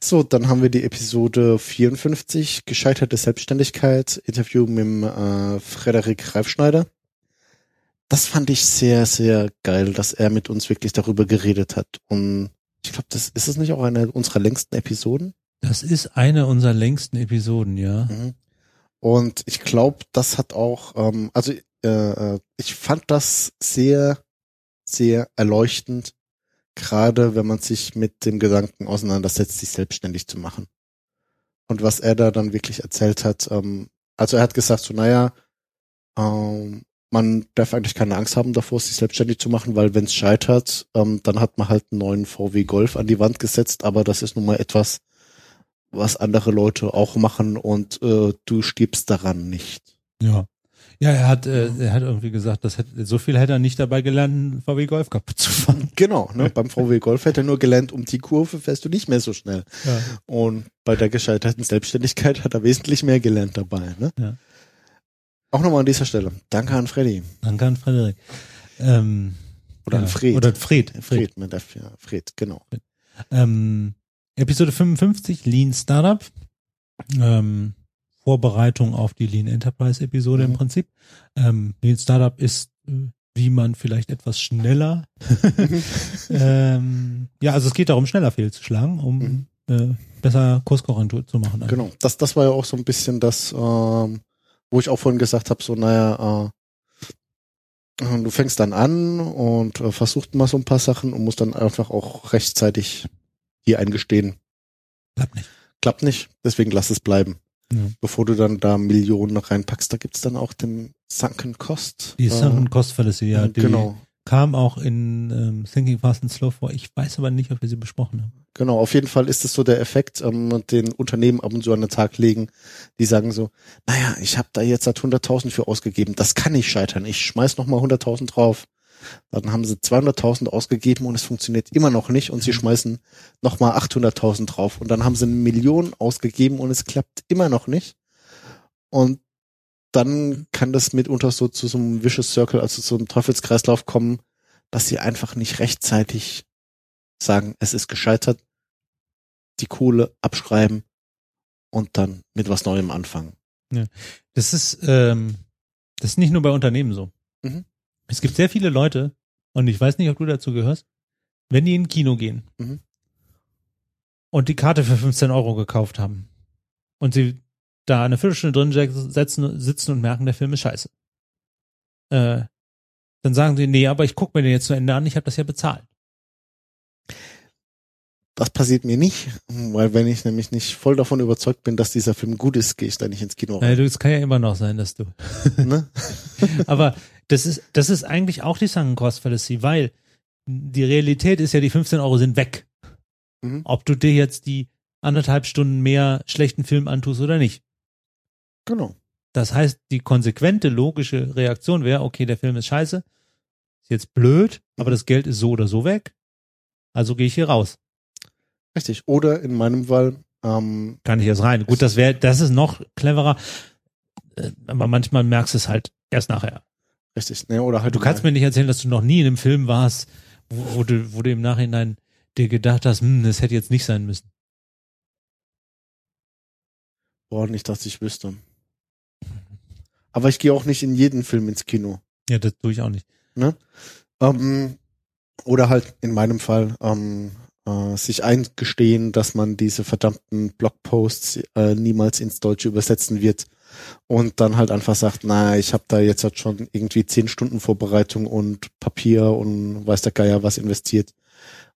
Speaker 2: So, dann haben wir die Episode 54, gescheiterte Selbstständigkeit, Interview mit dem, äh, Frederik Reifschneider. Das fand ich sehr, sehr geil, dass er mit uns wirklich darüber geredet hat. Und ich glaube, das ist es nicht auch eine unserer längsten Episoden.
Speaker 1: Das ist eine unserer längsten Episoden, ja.
Speaker 2: Mhm. Und ich glaube, das hat auch, ähm, also äh, äh, ich fand das sehr, sehr erleuchtend, gerade wenn man sich mit dem Gedanken auseinandersetzt, sich selbstständig zu machen. Und was er da dann wirklich erzählt hat, ähm, also er hat gesagt, so naja, ähm, man darf eigentlich keine Angst haben davor, sich selbstständig zu machen, weil wenn es scheitert, ähm, dann hat man halt einen neuen VW Golf an die Wand gesetzt, aber das ist nun mal etwas, was andere Leute auch machen und äh, du stirbst daran nicht.
Speaker 1: Ja. Ja, er hat, äh, er hat irgendwie gesagt, das hätte, so viel hätte er nicht dabei gelernt, einen VW Golf kaputt zu fahren.
Speaker 2: Genau, ne? (laughs) beim VW Golf hätte er nur gelernt, um die Kurve fährst du nicht mehr so schnell.
Speaker 1: Ja.
Speaker 2: Und bei der gescheiterten Selbstständigkeit hat er wesentlich mehr gelernt dabei. Ne?
Speaker 1: Ja.
Speaker 2: Auch nochmal an dieser Stelle. Danke an Freddy.
Speaker 1: Danke an Frederik. Ähm,
Speaker 2: Oder an
Speaker 1: ja,
Speaker 2: Fred.
Speaker 1: Oder Fred. Fred.
Speaker 2: Fred mit F, ja. Fred, genau.
Speaker 1: Ähm, Episode 55, Lean Startup. Ähm, Vorbereitung auf die Lean Enterprise Episode im
Speaker 2: Mhm.
Speaker 1: Prinzip. Ähm, Lean Startup ist, äh, wie man vielleicht etwas schneller, (laughs) ähm, ja, also es geht darum, schneller fehlzuschlagen, um äh, besser Kurskorrektur zu machen.
Speaker 2: Mhm. Genau. Das, das war ja auch so ein bisschen das, ähm, wo ich auch vorhin gesagt habe, so, naja, äh, du fängst dann an und äh, versuchst mal so ein paar Sachen und musst dann einfach auch rechtzeitig hier eingestehen.
Speaker 1: Klappt nicht.
Speaker 2: Klappt nicht, deswegen lass es bleiben.
Speaker 1: Ja.
Speaker 2: Bevor du dann da Millionen reinpackst, da gibt's dann auch den Sunken Cost.
Speaker 1: Die
Speaker 2: Äh,
Speaker 1: Sunken Cost Fallacy, ja, die
Speaker 2: genau.
Speaker 1: kam auch in ähm, Thinking Fast and Slow vor. Ich weiß aber nicht, ob wir sie besprochen haben.
Speaker 2: Genau, auf jeden Fall ist es so der Effekt, ähm, den Unternehmen ab und zu an den Tag legen, die sagen so, naja, ich habe da jetzt seit 100.000 für ausgegeben, das kann nicht scheitern, ich schmeiß noch mal 100.000 drauf. Dann haben sie 200.000 ausgegeben und es funktioniert immer noch nicht und sie schmeißen noch mal 800.000 drauf und dann haben sie eine Million ausgegeben und es klappt immer noch nicht. Und dann kann das mitunter so zu so einem Vicious Circle, also zu einem Teufelskreislauf kommen, dass sie einfach nicht rechtzeitig sagen, es ist gescheitert, die Kohle abschreiben und dann mit was Neuem anfangen.
Speaker 1: Das ist, ähm, das ist nicht nur bei Unternehmen so.
Speaker 2: Mhm.
Speaker 1: Es gibt sehr viele Leute, und ich weiß nicht, ob du dazu gehörst, wenn die in ein Kino gehen
Speaker 2: Mhm.
Speaker 1: und die Karte für 15 Euro gekauft haben und sie da eine Viertelstunde drin setzen, sitzen und merken, der Film ist scheiße. Äh, dann sagen sie, nee, aber ich gucke mir den jetzt zu Ende an, ich habe das ja bezahlt.
Speaker 2: Das passiert mir nicht, weil wenn ich nämlich nicht voll davon überzeugt bin, dass dieser Film gut ist, gehe ich da nicht ins Kino
Speaker 1: Naja,
Speaker 2: rein.
Speaker 1: es kann ja immer noch sein, dass du.
Speaker 2: ne? (laughs)
Speaker 1: Aber das ist, das ist eigentlich auch die Sunken Cost Fallacy, weil die Realität ist ja, die 15 Euro sind weg.
Speaker 2: Mhm.
Speaker 1: Ob du dir jetzt die anderthalb Stunden mehr schlechten Film antust oder nicht.
Speaker 2: Genau.
Speaker 1: Das heißt, die konsequente, logische Reaktion wäre, okay, der Film ist scheiße, ist jetzt blöd, aber das Geld ist so oder so weg. Also gehe ich hier raus.
Speaker 2: Richtig. Oder in meinem Fall, ähm,
Speaker 1: Kann ich jetzt rein. Gut, das wäre, das ist noch cleverer. Äh, Aber manchmal merkst du es halt erst nachher.
Speaker 2: Richtig, ne, oder halt
Speaker 1: Du kannst mir nicht erzählen, dass du noch nie in einem Film warst, wo, wo, du, wo du im Nachhinein dir gedacht hast, hm, das hätte jetzt nicht sein müssen.
Speaker 2: boah, nicht, dass ich wüsste. Aber ich gehe auch nicht in jeden Film ins Kino.
Speaker 1: Ja, das tue ich auch nicht.
Speaker 2: Ähm, oder halt in meinem Fall ähm, äh, sich eingestehen, dass man diese verdammten Blogposts äh, niemals ins Deutsche übersetzen wird und dann halt einfach sagt, na, ich habe da jetzt halt schon irgendwie zehn Stunden Vorbereitung und Papier und weiß der Geier was investiert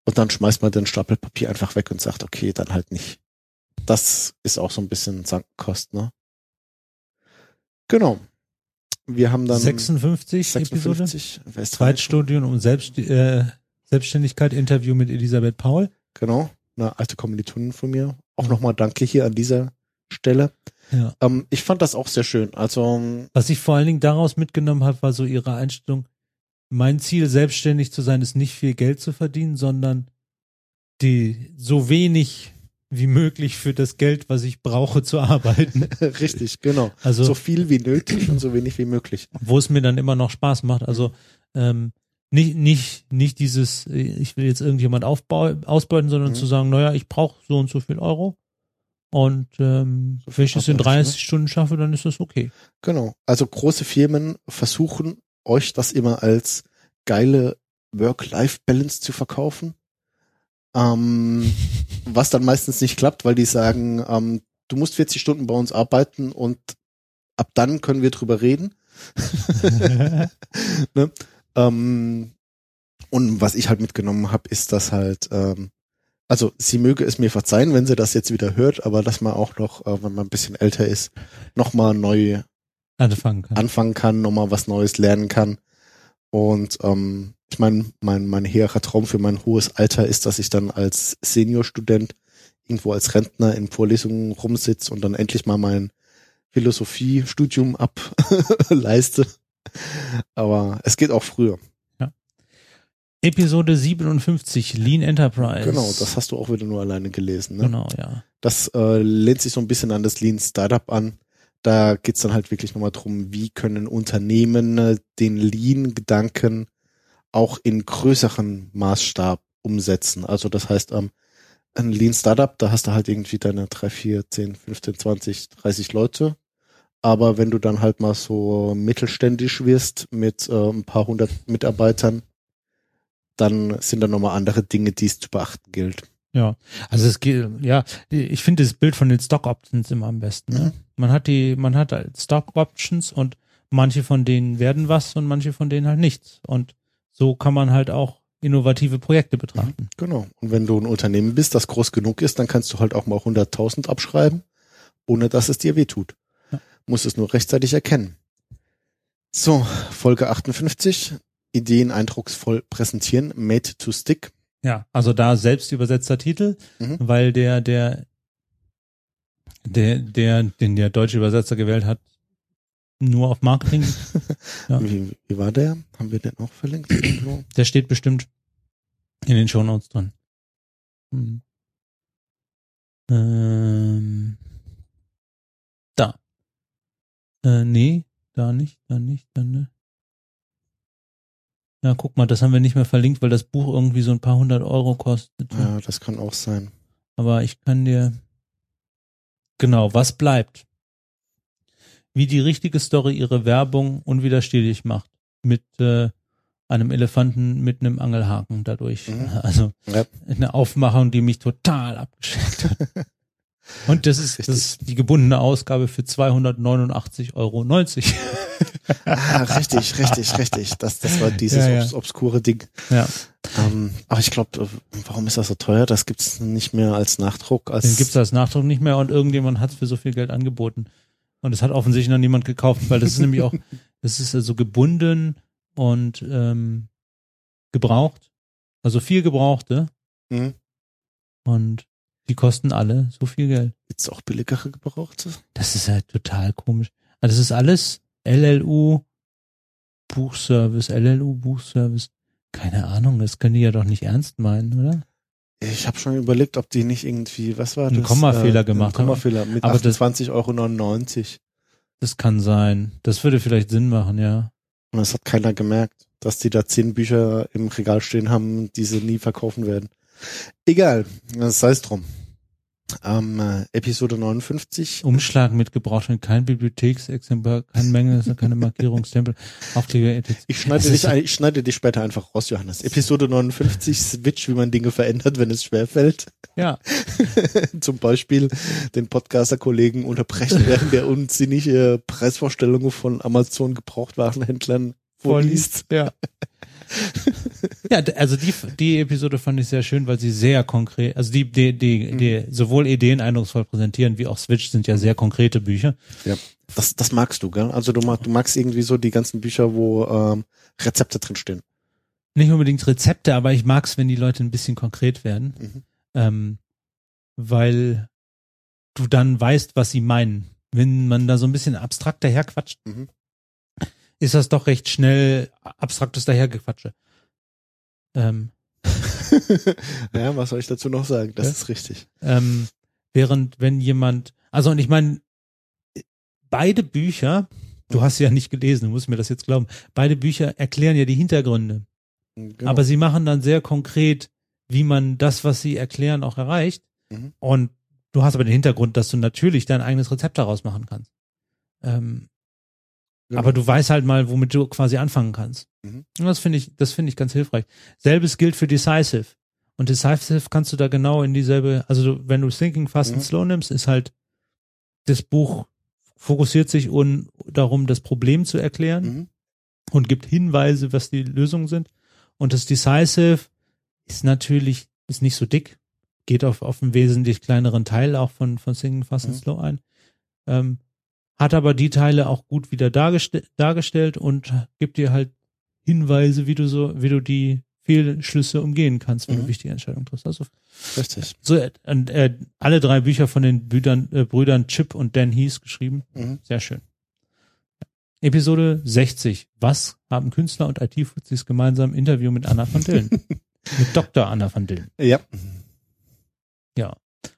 Speaker 2: und dann schmeißt man den Stapel Papier einfach weg und sagt, okay, dann halt nicht. Das ist auch so ein bisschen Sankenkost, ne? Genau. Wir haben dann
Speaker 1: 56, Episode.
Speaker 2: 56. Wer ist dran?
Speaker 1: Zweitstudium um Selbst, äh, Selbstständigkeit, Interview mit Elisabeth Paul.
Speaker 2: Genau, eine alte Kommilitonin von mir. Auch nochmal danke hier an dieser Stelle.
Speaker 1: Ja.
Speaker 2: Ähm, ich fand das auch sehr schön. Also,
Speaker 1: Was ich vor allen Dingen daraus mitgenommen habe, war so ihre Einstellung. Mein Ziel, selbstständig zu sein, ist nicht viel Geld zu verdienen, sondern die so wenig wie möglich für das Geld, was ich brauche, zu arbeiten. (laughs)
Speaker 2: richtig, genau.
Speaker 1: Also
Speaker 2: So viel wie nötig und so wenig wie möglich.
Speaker 1: wo es mir dann immer noch Spaß macht. Also ähm, nicht, nicht, nicht dieses, äh, ich will jetzt irgendjemand aufbau, ausbeuten, sondern
Speaker 2: Mhm.
Speaker 1: zu sagen, naja, ich brauche so und so viel Euro. Und ähm,
Speaker 2: So
Speaker 1: wenn ich es in
Speaker 2: schaffe ich,
Speaker 1: 30 Stunden schaffe, dann ist das okay.
Speaker 2: Genau. Also große Firmen versuchen euch das immer als geile Work-Life-Balance zu verkaufen. Ähm, (laughs) was dann meistens nicht klappt, weil die sagen, ähm, du musst 40 Stunden bei uns arbeiten und ab dann können wir drüber reden. (laughs) (laughs) ne? ähm, und was ich halt mitgenommen habe, ist, dass halt, ähm, also sie möge es mir verzeihen, wenn sie das jetzt wieder hört, aber dass man auch noch, äh, wenn man ein bisschen älter ist, nochmal neu
Speaker 1: Anfangen kann.
Speaker 2: anfangen kann, nochmal was Neues lernen kann. Und ähm, ich meine, mein, mein hehrer Traum für mein hohes Alter ist, dass ich dann als Seniorstudent irgendwo als Rentner in Vorlesungen rumsitze und dann endlich mal mein Philosophiestudium ableiste. (laughs) Aber es geht auch früher.
Speaker 1: Episode 57, Lean Enterprise.
Speaker 2: Genau, das hast du auch wieder nur alleine gelesen. Ne?
Speaker 1: Genau, ja.
Speaker 2: Das äh, lehnt sich so ein bisschen an das Lean Startup an, Da geht's dann halt wirklich nochmal drum, wie können Unternehmen äh, den Lean-Gedanken auch in größeren Maßstab umsetzen. Also das heißt, ähm, ein Lean Startup, da hast du halt irgendwie deine drei, vier, zehn, 15, 20, 30 Leute. Aber wenn du dann halt mal so mittelständisch wirst mit äh, ein paar hundert Mitarbeitern, dann sind da nochmal andere Dinge, die es zu beachten gilt.
Speaker 1: Ja, also es geht, ja, ich finde das Bild von den Stock Options immer am besten. Ne?
Speaker 2: Mhm.
Speaker 1: Man hat die, man hat halt Stock Options und manche von denen werden was und manche von denen halt nichts. Und so kann man halt auch innovative Projekte betrachten.
Speaker 2: Genau. Und wenn du ein Unternehmen bist, das groß genug ist, dann kannst du halt auch mal 100.000 abschreiben, ohne dass es dir wehtut.
Speaker 1: Ja.
Speaker 2: Muss es nur rechtzeitig erkennen. So, Folge 58. Ideen eindrucksvoll präsentieren. Made to stick.
Speaker 1: Ja, also da selbst übersetzter Titel,
Speaker 2: Mhm.
Speaker 1: weil der, der, der, der, den der deutsche Übersetzer gewählt hat, nur auf Marketing, (laughs) Ja.
Speaker 2: Wie, wie war der? Haben wir den auch verlinkt? (clears throat)
Speaker 1: der steht bestimmt in den Shownotes drin. Hm. Ähm, da. Äh, nee, da nicht, da nicht, da ne. Ja, guck mal, das haben wir nicht mehr verlinkt, weil das Buch irgendwie so ein paar hundert Euro kostet.
Speaker 2: ja, das kann auch sein.
Speaker 1: Aber ich kann dir genau, was bleibt. Wie die richtige Story ihre Werbung unwiderstehlich macht. Mit äh, einem Elefanten mit einem Angelhaken dadurch.
Speaker 2: Mhm. (laughs)
Speaker 1: Also
Speaker 2: Ja.
Speaker 1: eine Aufmachung, die mich total abgeschreckt hat. (laughs) Und das ist, das ist die gebundene Ausgabe für 289,90 Euro. (laughs)
Speaker 2: Ah, richtig, richtig, richtig. Das, das war dieses
Speaker 1: Ja, ja.
Speaker 2: obs obskure Ding.
Speaker 1: Ja,
Speaker 2: Ähm, aber ich glaube, warum ist das so teuer? Das gibt's nicht mehr als Nachdruck. Als
Speaker 1: den gibt's als Nachdruck nicht mehr und irgendjemand hat es für so viel Geld angeboten. Und es hat offensichtlich noch niemand gekauft, weil das ist nämlich auch, (laughs) das ist also gebunden und ähm, gebraucht. Also viel gebrauchte
Speaker 2: Hm?
Speaker 1: und die kosten alle so viel Geld.
Speaker 2: Gibt's auch billigere gebrauchte?
Speaker 1: Das ist halt total komisch. Also das ist alles LLU Buchservice, LLU Buchservice. Keine Ahnung, das können die ja doch nicht ernst meinen, oder?
Speaker 2: Ich habe schon überlegt, ob die nicht irgendwie, was war das?
Speaker 1: Kommafehler
Speaker 2: Äh,
Speaker 1: gemacht haben.
Speaker 2: Kommafehler mit
Speaker 1: Aber das-
Speaker 2: 28,99 Euro.
Speaker 1: Das kann sein. Das würde vielleicht Sinn machen, ja.
Speaker 2: Und das hat keiner gemerkt, dass die da zehn Bücher im Regal stehen haben, die sie nie verkaufen werden. Egal, das sei es drum. Ähm, äh, Episode 59.
Speaker 1: Umschlag mitgebraucht und kein Bibliotheksexemplar, kein Menge, keine Markierungsstempel, (laughs) Aufkleber, etc.
Speaker 2: Ich schneide, dich, ein- ich schneide dich später einfach raus, Johannes. Episode 59, Switch, wie man Dinge verändert, wenn es schwerfällt.
Speaker 1: Ja, (laughs)
Speaker 2: Zum Beispiel den Podcaster-Kollegen unterbrechen, während der unsinnige Preisvorstellungen von Amazon Gebrauchtwarenhändlern vorliest.
Speaker 1: Ja. (laughs) (laughs) ja, also die, die Episode fand ich sehr schön, weil sie sehr konkret, also die, die, die, die sowohl Ideen eindrucksvoll präsentieren, wie auch Switch sind ja sehr konkrete Bücher.
Speaker 2: Ja. Das, das magst du, gell? Also du, mag, du magst irgendwie so die ganzen Bücher, wo ähm, Rezepte drinstehen.
Speaker 1: Nicht unbedingt Rezepte, aber ich mag's, wenn die Leute ein bisschen konkret werden,
Speaker 2: Mhm.
Speaker 1: ähm, weil du dann weißt, was sie meinen. Wenn man da so ein bisschen abstrakt daherquatscht,
Speaker 2: Mhm.
Speaker 1: ist das doch recht schnell abstraktes Dahergequatsche. Ähm, (laughs)
Speaker 2: ja, was soll ich dazu noch sagen? Das
Speaker 1: Ja.
Speaker 2: ist richtig.
Speaker 1: Ähm, während wenn jemand, also und ich meine, beide Bücher, du hast sie ja nicht gelesen, du musst mir das jetzt glauben, beide Bücher erklären ja die Hintergründe.
Speaker 2: Genau.
Speaker 1: Aber sie machen dann sehr konkret, wie man das, was sie erklären, auch erreicht.
Speaker 2: Mhm.
Speaker 1: Und du hast aber den Hintergrund, dass du natürlich dein eigenes Rezept daraus machen kannst. Ähm,
Speaker 2: Genau.
Speaker 1: Aber du weißt halt mal, womit du quasi anfangen kannst.
Speaker 2: Mhm.
Speaker 1: Und das finde ich, das finde ich ganz hilfreich. Selbes gilt für Decisive. Und Decisive kannst du da genau in dieselbe, also du, wenn du Thinking Fast
Speaker 2: Mhm.
Speaker 1: and Slow nimmst, ist halt, das Buch fokussiert sich un, darum, das Problem zu erklären
Speaker 2: Mhm.
Speaker 1: und gibt Hinweise, was die Lösungen sind. Und das Decisive ist natürlich, ist nicht so dick, geht auf, auf einen wesentlich kleineren Teil auch von, von Thinking Fast and
Speaker 2: Mhm.
Speaker 1: Slow ein. Ähm, hat aber die Teile auch gut wieder dargestell, dargestellt und gibt dir halt Hinweise, wie du so, wie du die Fehlschlüsse umgehen kannst, wenn
Speaker 2: Mhm.
Speaker 1: du wichtige Entscheidungen triffst. Also
Speaker 2: Richtig.
Speaker 1: so äh, und, äh, alle drei Bücher von den Brüdern, äh, Brüdern Chip und Dan Heath geschrieben.
Speaker 2: Mhm.
Speaker 1: Sehr schön. Episode 60. Was haben Künstler und IT-Fuzis gemeinsam? Interview mit Anna van Dillen. (laughs) mit Dr. Anna van Dillen.
Speaker 2: Ja.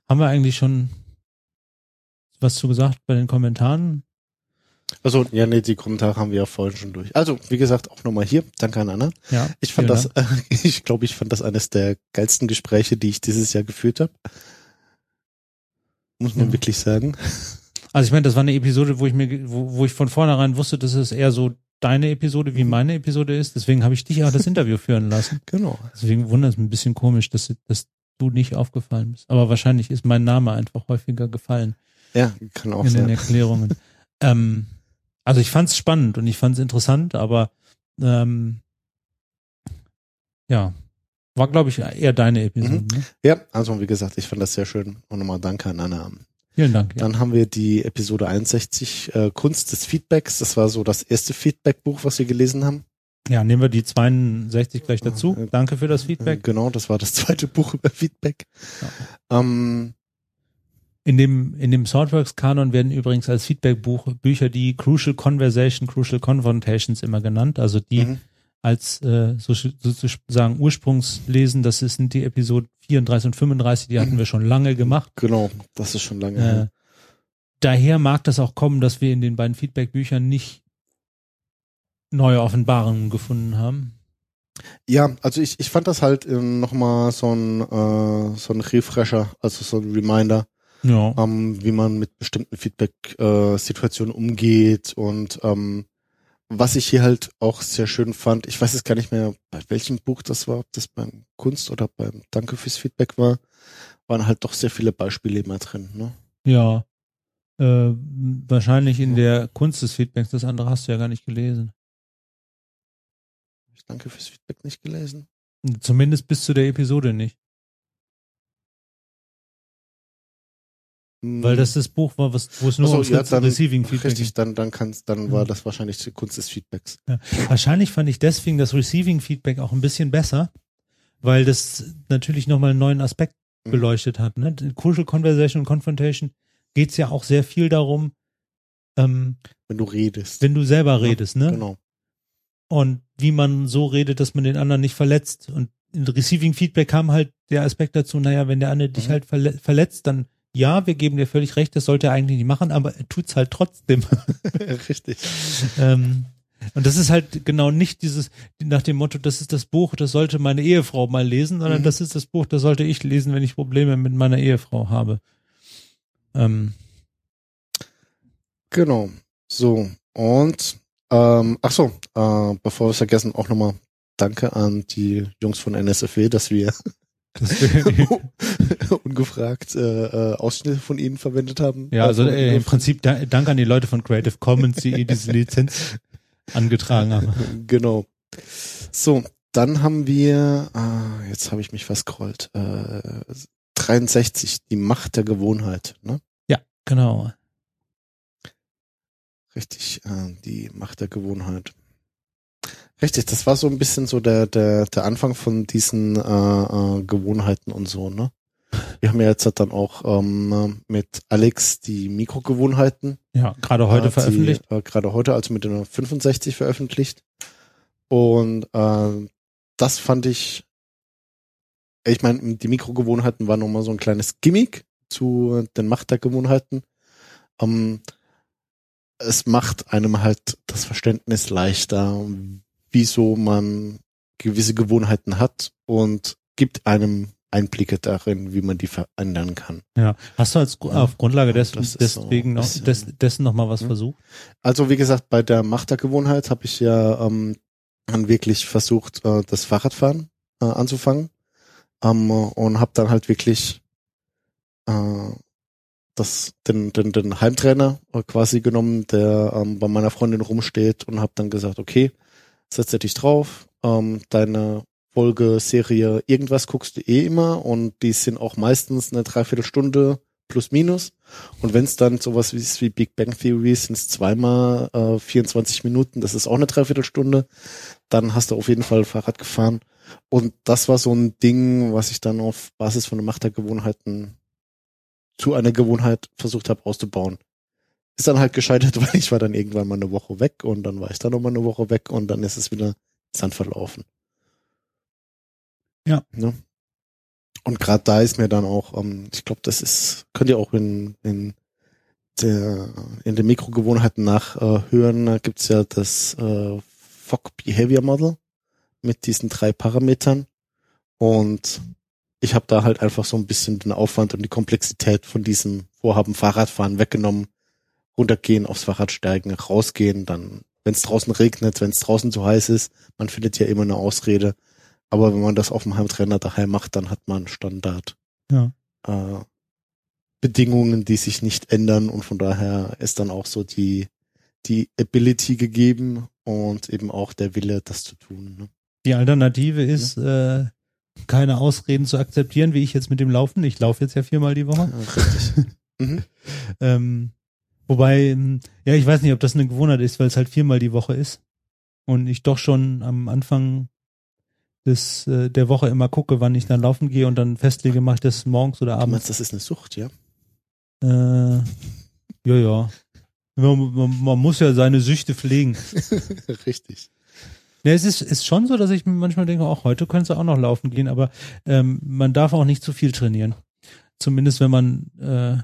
Speaker 1: Haben wir eigentlich schon was zu gesagt bei den Kommentaren?
Speaker 2: Also, ja, nee, die Kommentare haben wir ja vorhin schon durch. Also, wie gesagt, auch nochmal hier. Danke an Anna.
Speaker 1: Ja,
Speaker 2: Ich fand das, äh, (laughs) ich glaube, ich fand das eines der geilsten Gespräche, die ich dieses Jahr geführt habe. Muss man
Speaker 1: Ja.
Speaker 2: wirklich sagen.
Speaker 1: Also ich meine, das war eine Episode, wo ich mir, wo, wo ich von vornherein wusste, dass es eher so deine Episode wie meine Episode ist. Deswegen habe ich dich auch das Interview (laughs) führen lassen.
Speaker 2: Genau.
Speaker 1: Deswegen wundert es mich ein bisschen komisch, dass, dass du nicht aufgefallen bist. Aber wahrscheinlich ist mein Name einfach häufiger gefallen
Speaker 2: Ja, kann auch
Speaker 1: in den
Speaker 2: sein.
Speaker 1: Erklärungen. (laughs) ähm, also ich fand es spannend und ich fand es interessant, aber ähm, ja, war glaube ich eher deine Episode.
Speaker 2: Mhm.
Speaker 1: Ne?
Speaker 2: Ja, also wie gesagt, ich fand das sehr schön. Und nochmal danke an Anna.
Speaker 1: Vielen Dank. Ja.
Speaker 2: Dann haben wir die Episode 61, äh, Kunst des Feedbacks. Das war so das erste Feedback-Buch, was wir gelesen haben.
Speaker 1: ja, nehmen wir die 62 gleich dazu.
Speaker 2: Äh,
Speaker 1: Danke für das
Speaker 2: Äh,
Speaker 1: Feedback.
Speaker 2: Genau, das war das (laughs) zweite Buch über Feedback. Ähm,
Speaker 1: In dem, in dem Swordworks-Kanon werden übrigens als Feedback-Buch Bücher die Crucial Conversation, Crucial Confrontations immer genannt. Also die
Speaker 2: mhm.
Speaker 1: als äh, so, sozusagen Ursprungslesen, das sind die Episoden 34 und 35, die hatten wir schon lange gemacht.
Speaker 2: Genau, das ist schon lange
Speaker 1: Äh,
Speaker 2: her.
Speaker 1: daher mag das auch kommen, dass wir in den beiden Feedback-Büchern nicht neue Offenbarungen gefunden haben.
Speaker 2: Ja, also ich, ich fand das halt ähm, nochmal so ein, äh, so ein Refresher, also so ein Reminder,
Speaker 1: Ja.
Speaker 2: ähm, wie man mit bestimmten Feedback-Situationen umgeht und ähm, was ich hier halt auch sehr schön fand, ich weiß jetzt gar nicht mehr, bei welchem Buch das war, ob das beim Kunst oder beim Danke fürs Feedback war, waren halt doch sehr viele Beispiele immer drin. Ne?
Speaker 1: Ja. Äh, wahrscheinlich in der Kunst des Feedbacks, das andere hast du ja gar nicht gelesen.
Speaker 2: Ich Danke fürs Feedback nicht gelesen.
Speaker 1: Zumindest bis zu der Episode nicht. Weil das das Buch war, was, wo es nur
Speaker 2: Ach so,
Speaker 1: ums
Speaker 2: ja, dann-
Speaker 1: Receiving Feedback
Speaker 2: Richtig, dann, dann kann's, dann war
Speaker 1: Ja.
Speaker 2: das wahrscheinlich die Kunst des Feedbacks.
Speaker 1: ging. Wahrscheinlich fand ich deswegen das Receiving Feedback auch ein bisschen besser, weil das natürlich nochmal einen neuen Aspekt
Speaker 2: Mhm.
Speaker 1: beleuchtet hat. Ne? In Crucial Conversation und Confrontation geht's ja auch sehr viel darum, ähm,
Speaker 2: Wenn du redest.
Speaker 1: wenn du selber redest, ne?
Speaker 2: Genau.
Speaker 1: Und wie man so redet, dass man den anderen nicht verletzt. Und in Receiving Feedback kam halt der Aspekt dazu, naja, wenn der andere dich
Speaker 2: Mhm.
Speaker 1: halt verle verletzt, dann ja, wir geben dir völlig recht, das sollte er eigentlich nicht machen, aber er tut's halt trotzdem. (laughs)
Speaker 2: Richtig.
Speaker 1: ähm, und das ist halt genau nicht dieses, nach dem Motto, das ist das Buch, das sollte meine Ehefrau mal lesen, sondern
Speaker 2: Mhm.
Speaker 1: das ist das Buch, das sollte ich lesen, wenn ich Probleme mit meiner Ehefrau habe. Ähm,
Speaker 2: Genau. So. Und, ähm, ach so, äh, bevor wir es vergessen, auch nochmal Danke an die Jungs von NSFW, dass wir (laughs) ungefragt äh, äh, Ausschnitte von ihnen verwendet haben.
Speaker 1: ja, also
Speaker 2: Äh,
Speaker 1: äh, im Prinzip da, Dank an die Leute von Creative Commons, die diese Lizenz angetragen haben. (laughs)
Speaker 2: Genau. So, dann haben wir, ah, jetzt habe ich mich verscrollt, äh, 63, die Macht der Gewohnheit. Ne?
Speaker 1: Ja, genau.
Speaker 2: Richtig, äh, die Macht der Gewohnheit. Richtig, das war so ein bisschen so der, der, der Anfang von diesen äh, äh, Gewohnheiten und so, ne? Wir haben ja jetzt dann auch ähm, mit Alex die Mikrogewohnheiten
Speaker 1: Ja, gerade heute
Speaker 2: äh,
Speaker 1: veröffentlicht.
Speaker 2: Die, äh, gerade heute, also mit der 65 veröffentlicht. Und äh, das fand ich, ich meine, die Mikrogewohnheiten waren nochmal so ein kleines Gimmick zu den Macht der Gewohnheiten. Ähm, es macht einem halt das Verständnis leichter, wieso man gewisse Gewohnheiten hat und gibt einem Einblicke darin, wie man die verändern kann.
Speaker 1: Ja. Hast du als auf Grundlage des,
Speaker 2: Das ist so
Speaker 1: deswegen noch, des, dessen noch mal was
Speaker 2: Hm.
Speaker 1: versucht?
Speaker 2: Also wie gesagt, bei der Macht der Gewohnheit habe ich ja ähm, dann wirklich versucht, äh, das Fahrradfahren äh, anzufangen ähm, und habe dann halt wirklich äh, das, den, den, den Heimtrainer äh, quasi genommen, der ähm, bei meiner Freundin rumsteht und habe dann gesagt, okay, setze dich drauf, ähm, deine Folge, Serie, irgendwas guckst du eh immer und die sind auch meistens eine Dreiviertelstunde plus minus. Und wenn es dann sowas wie, ist wie Big Bang Theory sind es zweimal äh, 24 Minuten, das ist auch eine Dreiviertelstunde, dann hast du auf jeden Fall Fahrrad gefahren. Und das war so ein Ding, was ich dann auf Basis von der Macht der Gewohnheiten zu einer Gewohnheit versucht habe auszubauen. Ist dann halt gescheitert, (laughs) weil ich war dann irgendwann mal eine Woche weg und dann war ich dann noch mal eine Woche weg und dann ist es wieder Sand verlaufen.
Speaker 1: Ja.
Speaker 2: Ne? Und gerade da ist mir dann auch, ähm, ich glaube, das ist, könnt ihr auch in, in der, in den Mikrogewohnheiten nachhören, äh, gibt's ja das äh, Fog Behavior Model mit diesen drei Parametern. Und ich habe da halt einfach so ein bisschen den Aufwand und die Komplexität von diesem Vorhaben Fahrradfahren weggenommen. Runtergehen, aufs Fahrrad steigen, rausgehen, dann, wenn es draußen regnet, wenn es draußen zu heiß ist, man findet ja immer eine Ausrede. Aber wenn man das auf dem Heimtrainer daheim macht, dann hat man Standard.
Speaker 1: Ja.
Speaker 2: Äh, Bedingungen, die sich nicht ändern und von daher ist dann auch so die, die Ability gegeben und eben auch der Wille, das zu tun. Ne?
Speaker 1: Die Alternative ist, äh, keine Ausreden zu akzeptieren, wie ich jetzt mit dem Laufen. Ich laufe jetzt ja viermal die Woche.
Speaker 2: Ja, richtig. (laughs) mhm.
Speaker 1: Ähm, wobei, ähm, ja, ich weiß nicht, ob das eine Gewohnheit ist, weil es halt viermal die Woche ist. Und ich doch schon am Anfang des, äh, der Woche immer gucke, wann ich dann laufen gehe und dann festlege, mache ich das morgens oder
Speaker 2: Du
Speaker 1: abends.
Speaker 2: meinst, das ist eine Sucht, ja?
Speaker 1: Äh, ja, ja. Man, man, man muss ja seine Süchte pflegen. (laughs)
Speaker 2: Richtig.
Speaker 1: Ja, es ist, ist schon so, dass ich mir manchmal denke, auch heute könntest du auch noch laufen gehen, aber ähm, man darf auch nicht zu viel trainieren. Zumindest wenn man äh,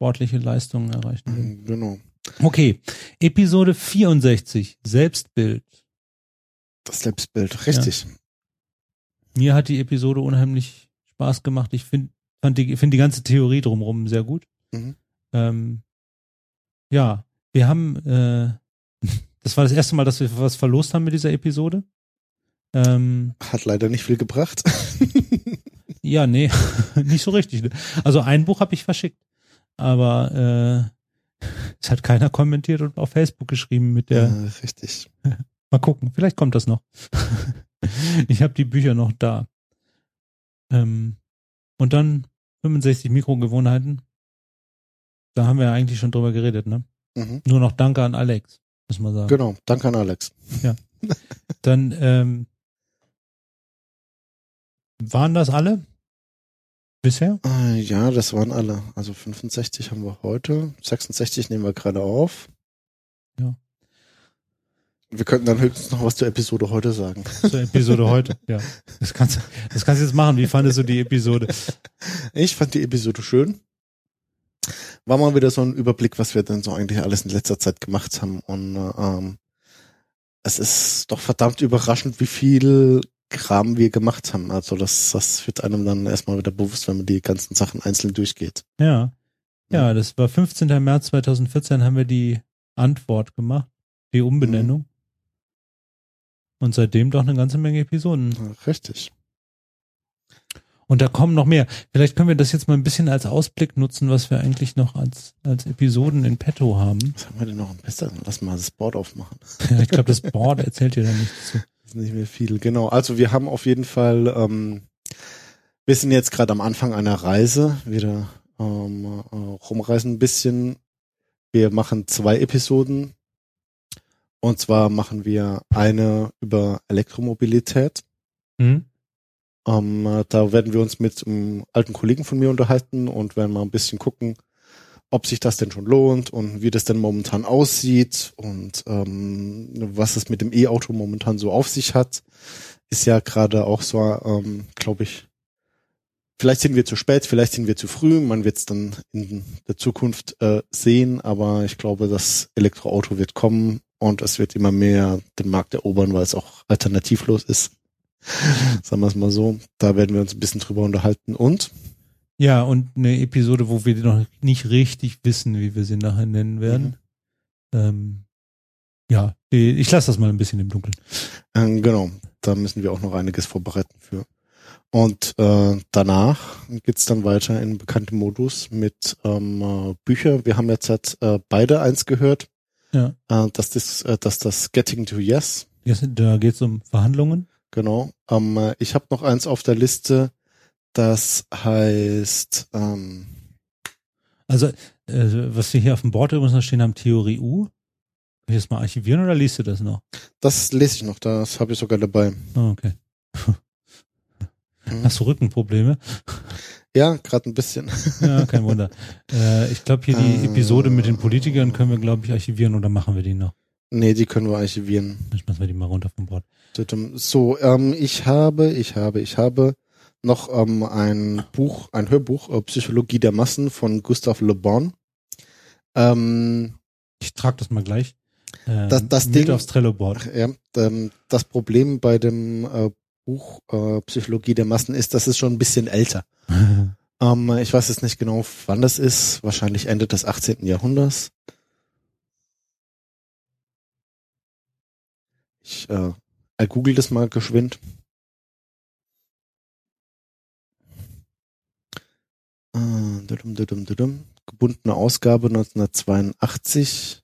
Speaker 1: sportliche Leistungen erreichen will.
Speaker 2: Mhm, Genau.
Speaker 1: Okay, Episode 64, Selbstbild.
Speaker 2: Das Selbstbild, richtig.
Speaker 1: Mir hat die Episode unheimlich Spaß gemacht. Ich finde die, find die ganze Theorie drumherum sehr gut.
Speaker 2: Mhm.
Speaker 1: Ähm, ja, wir haben, äh, (laughs) das war das erste Mal, dass wir was verlost haben mit dieser Episode. Ähm,
Speaker 2: Hat leider nicht viel gebracht. (laughs)
Speaker 1: ja, nee, (laughs) nicht so richtig. Ne? Also ein Buch habe ich verschickt, aber äh, (laughs) es hat keiner kommentiert und auf Facebook geschrieben mit der.
Speaker 2: Äh, richtig. (laughs)
Speaker 1: Mal gucken, vielleicht kommt das noch. (laughs) ich habe die Bücher noch da. Ähm, und dann 65 Mikrogewohnheiten. Da haben wir ja eigentlich schon drüber geredet, ne?
Speaker 2: Mhm.
Speaker 1: Nur noch Danke an Alex, muss man sagen.
Speaker 2: Genau. Danke an Alex.
Speaker 1: Dann ähm, waren das alle bisher?
Speaker 2: Äh, ja, das waren alle. Also 65 haben wir heute. 66 nehmen wir gerade auf.
Speaker 1: Ja.
Speaker 2: Wir könnten dann höchstens noch was zur Episode heute sagen. (laughs)
Speaker 1: Zur Episode heute. Ja, das kannst du, das kannst du jetzt machen. Wie fandest du die Episode?
Speaker 2: Ich fand die Episode schön. War mal wieder so ein Überblick, was wir denn so eigentlich alles in letzter Zeit gemacht haben. Und äh, ähm, es ist doch verdammt überraschend, wie viel Kram wir gemacht haben. Also das, das wird einem dann erstmal wieder bewusst, wenn man die ganzen Sachen einzeln durchgeht.
Speaker 1: Ja, ja, das war 15. März 2014 haben wir die Antwort gemacht, die Umbenennung. Und seitdem doch eine ganze Menge Episoden.
Speaker 2: Ja, Richtig.
Speaker 1: Und da kommen noch mehr. Vielleicht können wir das jetzt mal ein bisschen als Ausblick nutzen, was wir eigentlich noch als, als Episoden in petto haben.
Speaker 2: Was haben wir denn noch am besten? Lass mal das Board aufmachen.
Speaker 1: Ja, ich glaube, das Board erzählt dir da nichts zu.
Speaker 2: Ist nicht mehr viel. Genau. Also wir haben auf jeden Fall, ähm, wir sind jetzt gerade am Anfang einer Reise, wieder ähm, äh, rumreisen ein bisschen. Wir machen zwei Episoden. Und zwar machen wir eine über Elektromobilität.
Speaker 1: Hm?
Speaker 2: Ähm, äh, da werden wir uns mit einem alten Kollegen von mir unterhalten und werden mal ein bisschen gucken, ob sich das denn schon lohnt und wie das denn momentan aussieht und ähm, was es mit dem E-Auto momentan so auf sich hat. Ist ja gerade auch so, ähm, glaube ich, vielleicht sind wir zu spät, vielleicht sind wir zu früh, man wird es dann in der Zukunft äh, sehen, aber ich glaube, das Elektroauto wird kommen und es wird immer mehr den Markt erobern, weil es auch alternativlos ist. Sagen wir es mal so. Da werden wir uns ein bisschen drüber unterhalten. Und
Speaker 1: Ja, und eine Episode, wo wir noch nicht richtig wissen, wie wir sie nachher nennen werden. Ähm, ja, ich lasse das mal ein bisschen im Dunkeln.
Speaker 2: äh, genau, da müssen wir auch noch einiges vorbereiten für. Und äh, danach geht's dann weiter in bekannten Modus mit ähm, äh, Bücher. Wir haben jetzt halt, äh, beide eins gehört,
Speaker 1: Ja.
Speaker 2: äh, dass das, äh, dass das Getting to Yes
Speaker 1: Jetzt, da geht es um Verhandlungen.
Speaker 2: Genau. Ähm, äh, ich habe noch eins auf der Liste, das heißt, ähm,
Speaker 1: Also, äh, was wir hier auf dem Board übrigens noch stehen haben, Theorie U. Kann ich das mal archivieren oder liest du das noch?
Speaker 2: das lese ich noch, das habe ich sogar dabei.
Speaker 1: Oh, okay.
Speaker 2: Mhm.
Speaker 1: Hast du Rückenprobleme?
Speaker 2: Ja, gerade ein bisschen.
Speaker 1: Ja, kein Wunder. äh, ich glaube, hier die
Speaker 2: Äh.
Speaker 1: Episode mit den Politikern können wir, glaube ich, archivieren oder machen wir die noch?
Speaker 2: Nee, die können wir archivieren.
Speaker 1: Dann schmeißen wir die mal runter vom Board.
Speaker 2: So, ähm, ich habe, ich habe, ich habe noch ähm, ein Buch, ein Hörbuch, äh, Psychologie der Massen von Gustav Le Bon. Ähm,
Speaker 1: Ich trage das mal gleich. Äh,
Speaker 2: Das- das Ding-
Speaker 1: aufs Trello-Board.
Speaker 2: ja, ähm, das Problem bei dem äh, Buch äh, Psychologie der Massen ist, das ist schon ein bisschen älter. (laughs) Ähm, ich weiß jetzt nicht genau, wann das ist. Wahrscheinlich Ende des 18. Jahrhunderts. Ich äh, google das mal geschwind. Gebundene Ausgabe 1982.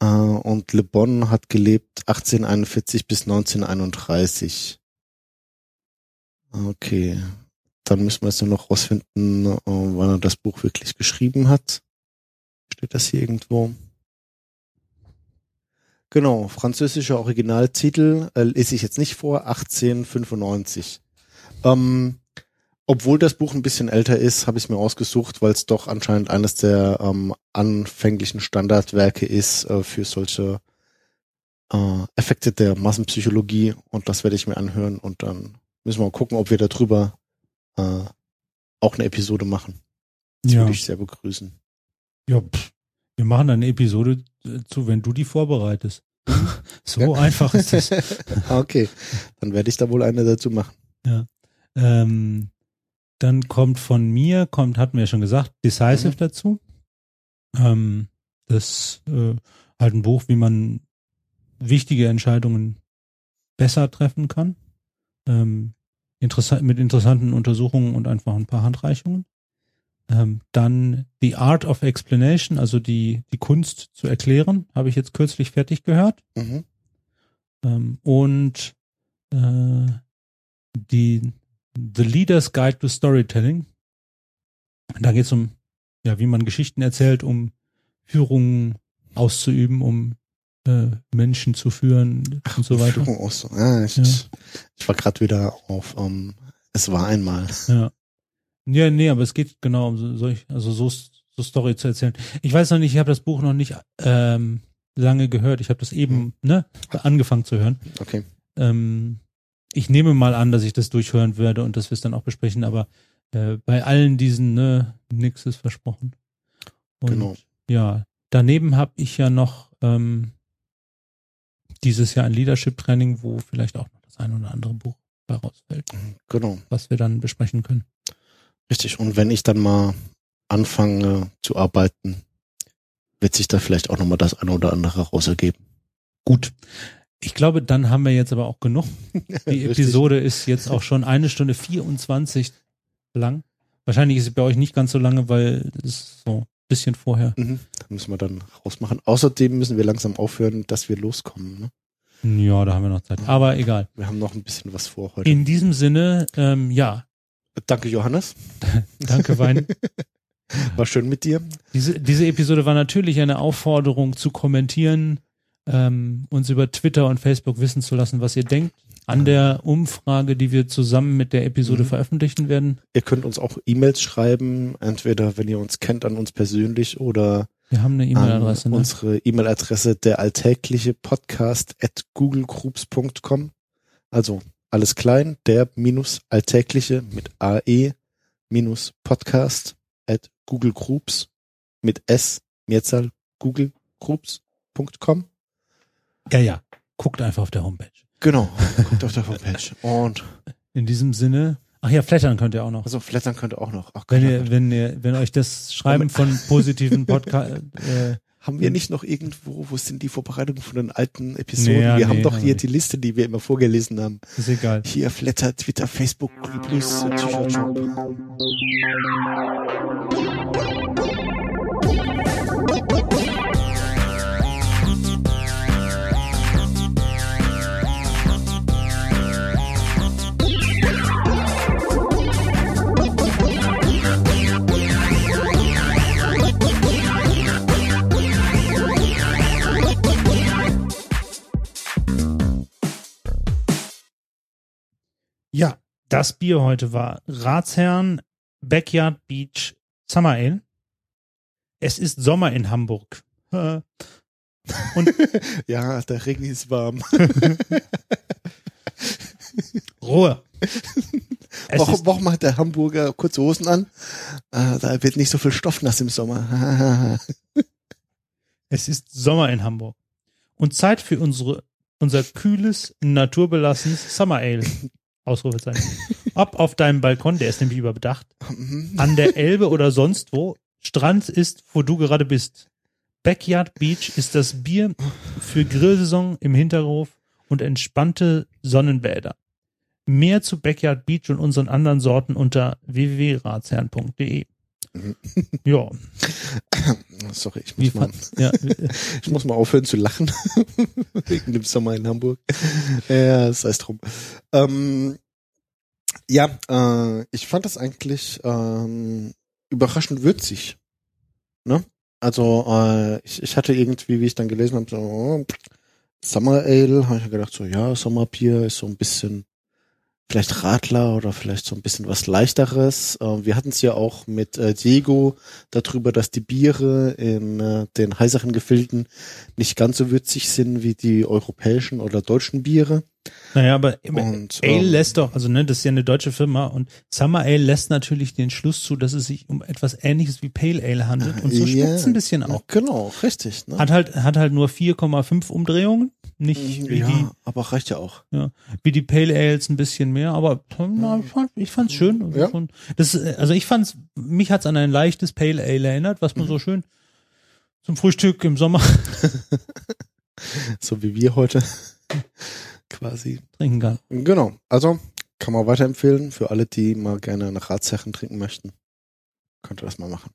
Speaker 2: Äh, und Le Bon hat gelebt 1841 bis 1931. Okay. Dann müssen wir jetzt nur noch rausfinden, äh, wann er das Buch wirklich geschrieben hat. Steht das hier irgendwo? Genau, französischer Originaltitel äh, lese ich jetzt nicht vor, 1895. Ähm, obwohl das Buch ein bisschen älter ist, habe ich es mir ausgesucht, weil es doch anscheinend eines der ähm, anfänglichen Standardwerke ist äh, für solche äh, Effekte der Massenpsychologie und das werde ich mir anhören und dann müssen wir mal gucken, ob wir darüber äh, auch eine Episode machen. Das
Speaker 1: Ja.
Speaker 2: würde ich sehr begrüßen.
Speaker 1: Ja, pff, wir machen eine Episode äh, zu, wenn du die vorbereitest. (laughs) so
Speaker 2: Ja.
Speaker 1: einfach ist es.
Speaker 2: Ah, (laughs) okay, dann werde ich da wohl eine dazu machen.
Speaker 1: Ähm, dann kommt von mir, kommt, hatten wir ja schon gesagt, Decisive
Speaker 2: Mhm.
Speaker 1: dazu. Ähm, das äh, halt ein Buch, wie man wichtige Entscheidungen besser treffen kann. Ähm, interessant, mit interessanten Untersuchungen und einfach ein paar Handreichungen. Ähm, dann The Art of Explanation, also die, die Kunst zu erklären, habe ich jetzt kürzlich fertig gehört.
Speaker 2: Mhm.
Speaker 1: Ähm, und äh, die The Leader's Guide to Storytelling. Da geht es um, ja, wie man Geschichten erzählt, um Führungen auszuüben, um äh, Menschen zu führen und so weiter.
Speaker 2: Führung so. Ja, ich,
Speaker 1: Ja.
Speaker 2: ich war gerade wieder auf ähm, Es war einmal.
Speaker 1: Ja. Ja, nee, aber es geht genau um so, solch, also so, so Story zu erzählen. Ich weiß noch nicht, ich habe das Buch noch nicht ähm, lange gehört. Ich habe das eben ne, angefangen zu hören.
Speaker 2: Okay.
Speaker 1: Ähm, ich nehme mal an, dass ich das durchhören werde und dass wir es dann auch besprechen, aber äh, bei allen diesen, ne, nix ist versprochen. Und
Speaker 2: Genau.
Speaker 1: ja, daneben habe ich ja noch ähm, dieses Jahr ein Leadership-Training, wo vielleicht auch noch das ein oder andere Buch bei rausfällt,
Speaker 2: Genau.
Speaker 1: was wir dann besprechen können.
Speaker 2: Richtig. Und wenn ich dann mal anfange zu arbeiten, wird sich da vielleicht auch nochmal das eine oder andere raus ergeben.
Speaker 1: Gut. Ich glaube, dann haben wir jetzt aber auch genug. (laughs) Die. Episode ist jetzt auch schon eine Stunde 24 lang. Wahrscheinlich ist sie bei euch nicht ganz so lange, weil es so ein bisschen vorher.
Speaker 2: Mhm. Da müssen wir dann rausmachen. Außerdem müssen wir langsam aufhören, dass wir loskommen. Ne?
Speaker 1: Ja, da haben wir noch Zeit. Aber egal.
Speaker 2: Wir haben noch ein bisschen was vor heute.
Speaker 1: In diesem Sinne, ähm, ja,
Speaker 2: Danke, Johannes. (laughs)
Speaker 1: danke, Wein.
Speaker 2: War schön mit dir.
Speaker 1: Diese, diese Episode war natürlich eine Aufforderung zu kommentieren, ähm, uns über Twitter und Facebook wissen zu lassen, was ihr denkt an der Umfrage, die wir zusammen mit der Episode
Speaker 2: Mhm.
Speaker 1: veröffentlichen werden.
Speaker 2: Ihr könnt uns auch E-Mails schreiben, entweder wenn ihr uns kennt an uns persönlich oder
Speaker 1: Wir haben eine E-Mail-Adresse. Ne?
Speaker 2: unsere E-Mail-Adresse der alltägliche Podcast at googlegroups.com. Also alles klein, der minus alltägliche mit AE minus Podcast at googlegroups mit S, Mehrzahl googlegroups.com.
Speaker 1: Ja, ja. Guckt einfach auf der Homepage.
Speaker 2: Genau, guckt auf der Homepage. Und
Speaker 1: In diesem Sinne, ach ja, flattern könnt ihr auch noch.
Speaker 2: also flattern könnt ihr auch noch. Ach,
Speaker 1: Wenn ihr, wenn ihr, wenn euch das Schreiben von positiven Podcast, (laughs) äh,
Speaker 2: Haben wir nicht noch irgendwo, wo sind die Vorbereitungen von den alten Episoden?
Speaker 1: Nee, ja,
Speaker 2: wir
Speaker 1: nee,
Speaker 2: haben doch
Speaker 1: haben
Speaker 2: hier die Liste, die wir immer vorgelesen haben.
Speaker 1: ist egal.
Speaker 2: Hier Flatter, Twitter, Facebook, Google Plus, äh,
Speaker 1: das Bier heute war Ratsherrn Backyard Beach Summer Ale. Es ist Sommer in Hamburg. (laughs) Äh, (laughs)
Speaker 2: Ja, der Regen ist warm. (laughs)
Speaker 1: Ruhe.
Speaker 2: Warum, warum hat der Hamburger kurze Hosen an? Äh, da wird nicht so viel Stoff nass im Sommer.
Speaker 1: Es ist Sommer in Hamburg. Und Zeit für unsere, unser kühles, naturbelassenes Summer Ale. Ausrufezeichen. Ob auf deinem Balkon, der ist nämlich überbedacht, an der Elbe oder sonst wo, Strand ist, wo du gerade bist. Backyard Beach ist das Bier für Grillsaison im Hinterhof und entspannte Sonnenbäder. Mehr zu Backyard Beach und unseren anderen Sorten unter www.ratsherrn.de. Ja, (coughs)
Speaker 2: Sorry, ich muss, mal?
Speaker 1: Ja, (laughs)
Speaker 2: ich muss mal aufhören zu lachen. (laughs) Wegen dem Sommer in Hamburg. Ja, sei es drum. Ähm, ja, äh, ich fand das eigentlich ähm, überraschend würzig. Ne? Also äh, ich, ich hatte irgendwie, wie ich dann gelesen habe, so oh, Summer Ale, habe ich gedacht, so ja, Sommerbier ist so ein bisschen vielleicht Radler oder vielleicht so ein bisschen was leichteres. Äh, wir hatten es ja auch mit äh, Diego darüber, dass die Biere in äh, den heißeren Gefilden nicht ganz so würzig sind wie die europäischen oder deutschen Biere.
Speaker 1: naja, aber
Speaker 2: Und,
Speaker 1: Ale
Speaker 2: ähm,
Speaker 1: lässt doch, also ne, das ist ja eine deutsche Firma und Summer Ale lässt natürlich den Schluss zu, dass es sich um etwas ähnliches wie Pale Ale handelt und so
Speaker 2: Ja.
Speaker 1: schmeckt's ein bisschen auch.
Speaker 2: Genau, richtig. Ne?
Speaker 1: Hat halt, hat halt nur 4,5 Umdrehungen, nicht wie,
Speaker 2: ja,
Speaker 1: die,
Speaker 2: aber reicht ja auch.
Speaker 1: ja, wie die Pale Ales ein bisschen mehr, aber na, ich, fand, ich fand's schön. Also,
Speaker 2: Ja.
Speaker 1: das, also ich fand's, mich hat's an ein leichtes Pale Ale erinnert, was man
Speaker 2: Mhm.
Speaker 1: so schön zum Frühstück im Sommer (laughs)
Speaker 2: So wie wir heute quasi.
Speaker 1: trinken kann.
Speaker 2: Genau. Also kann man weiterempfehlen für alle, die mal gerne nach Ratsherren trinken möchten. Könnt ihr das mal machen.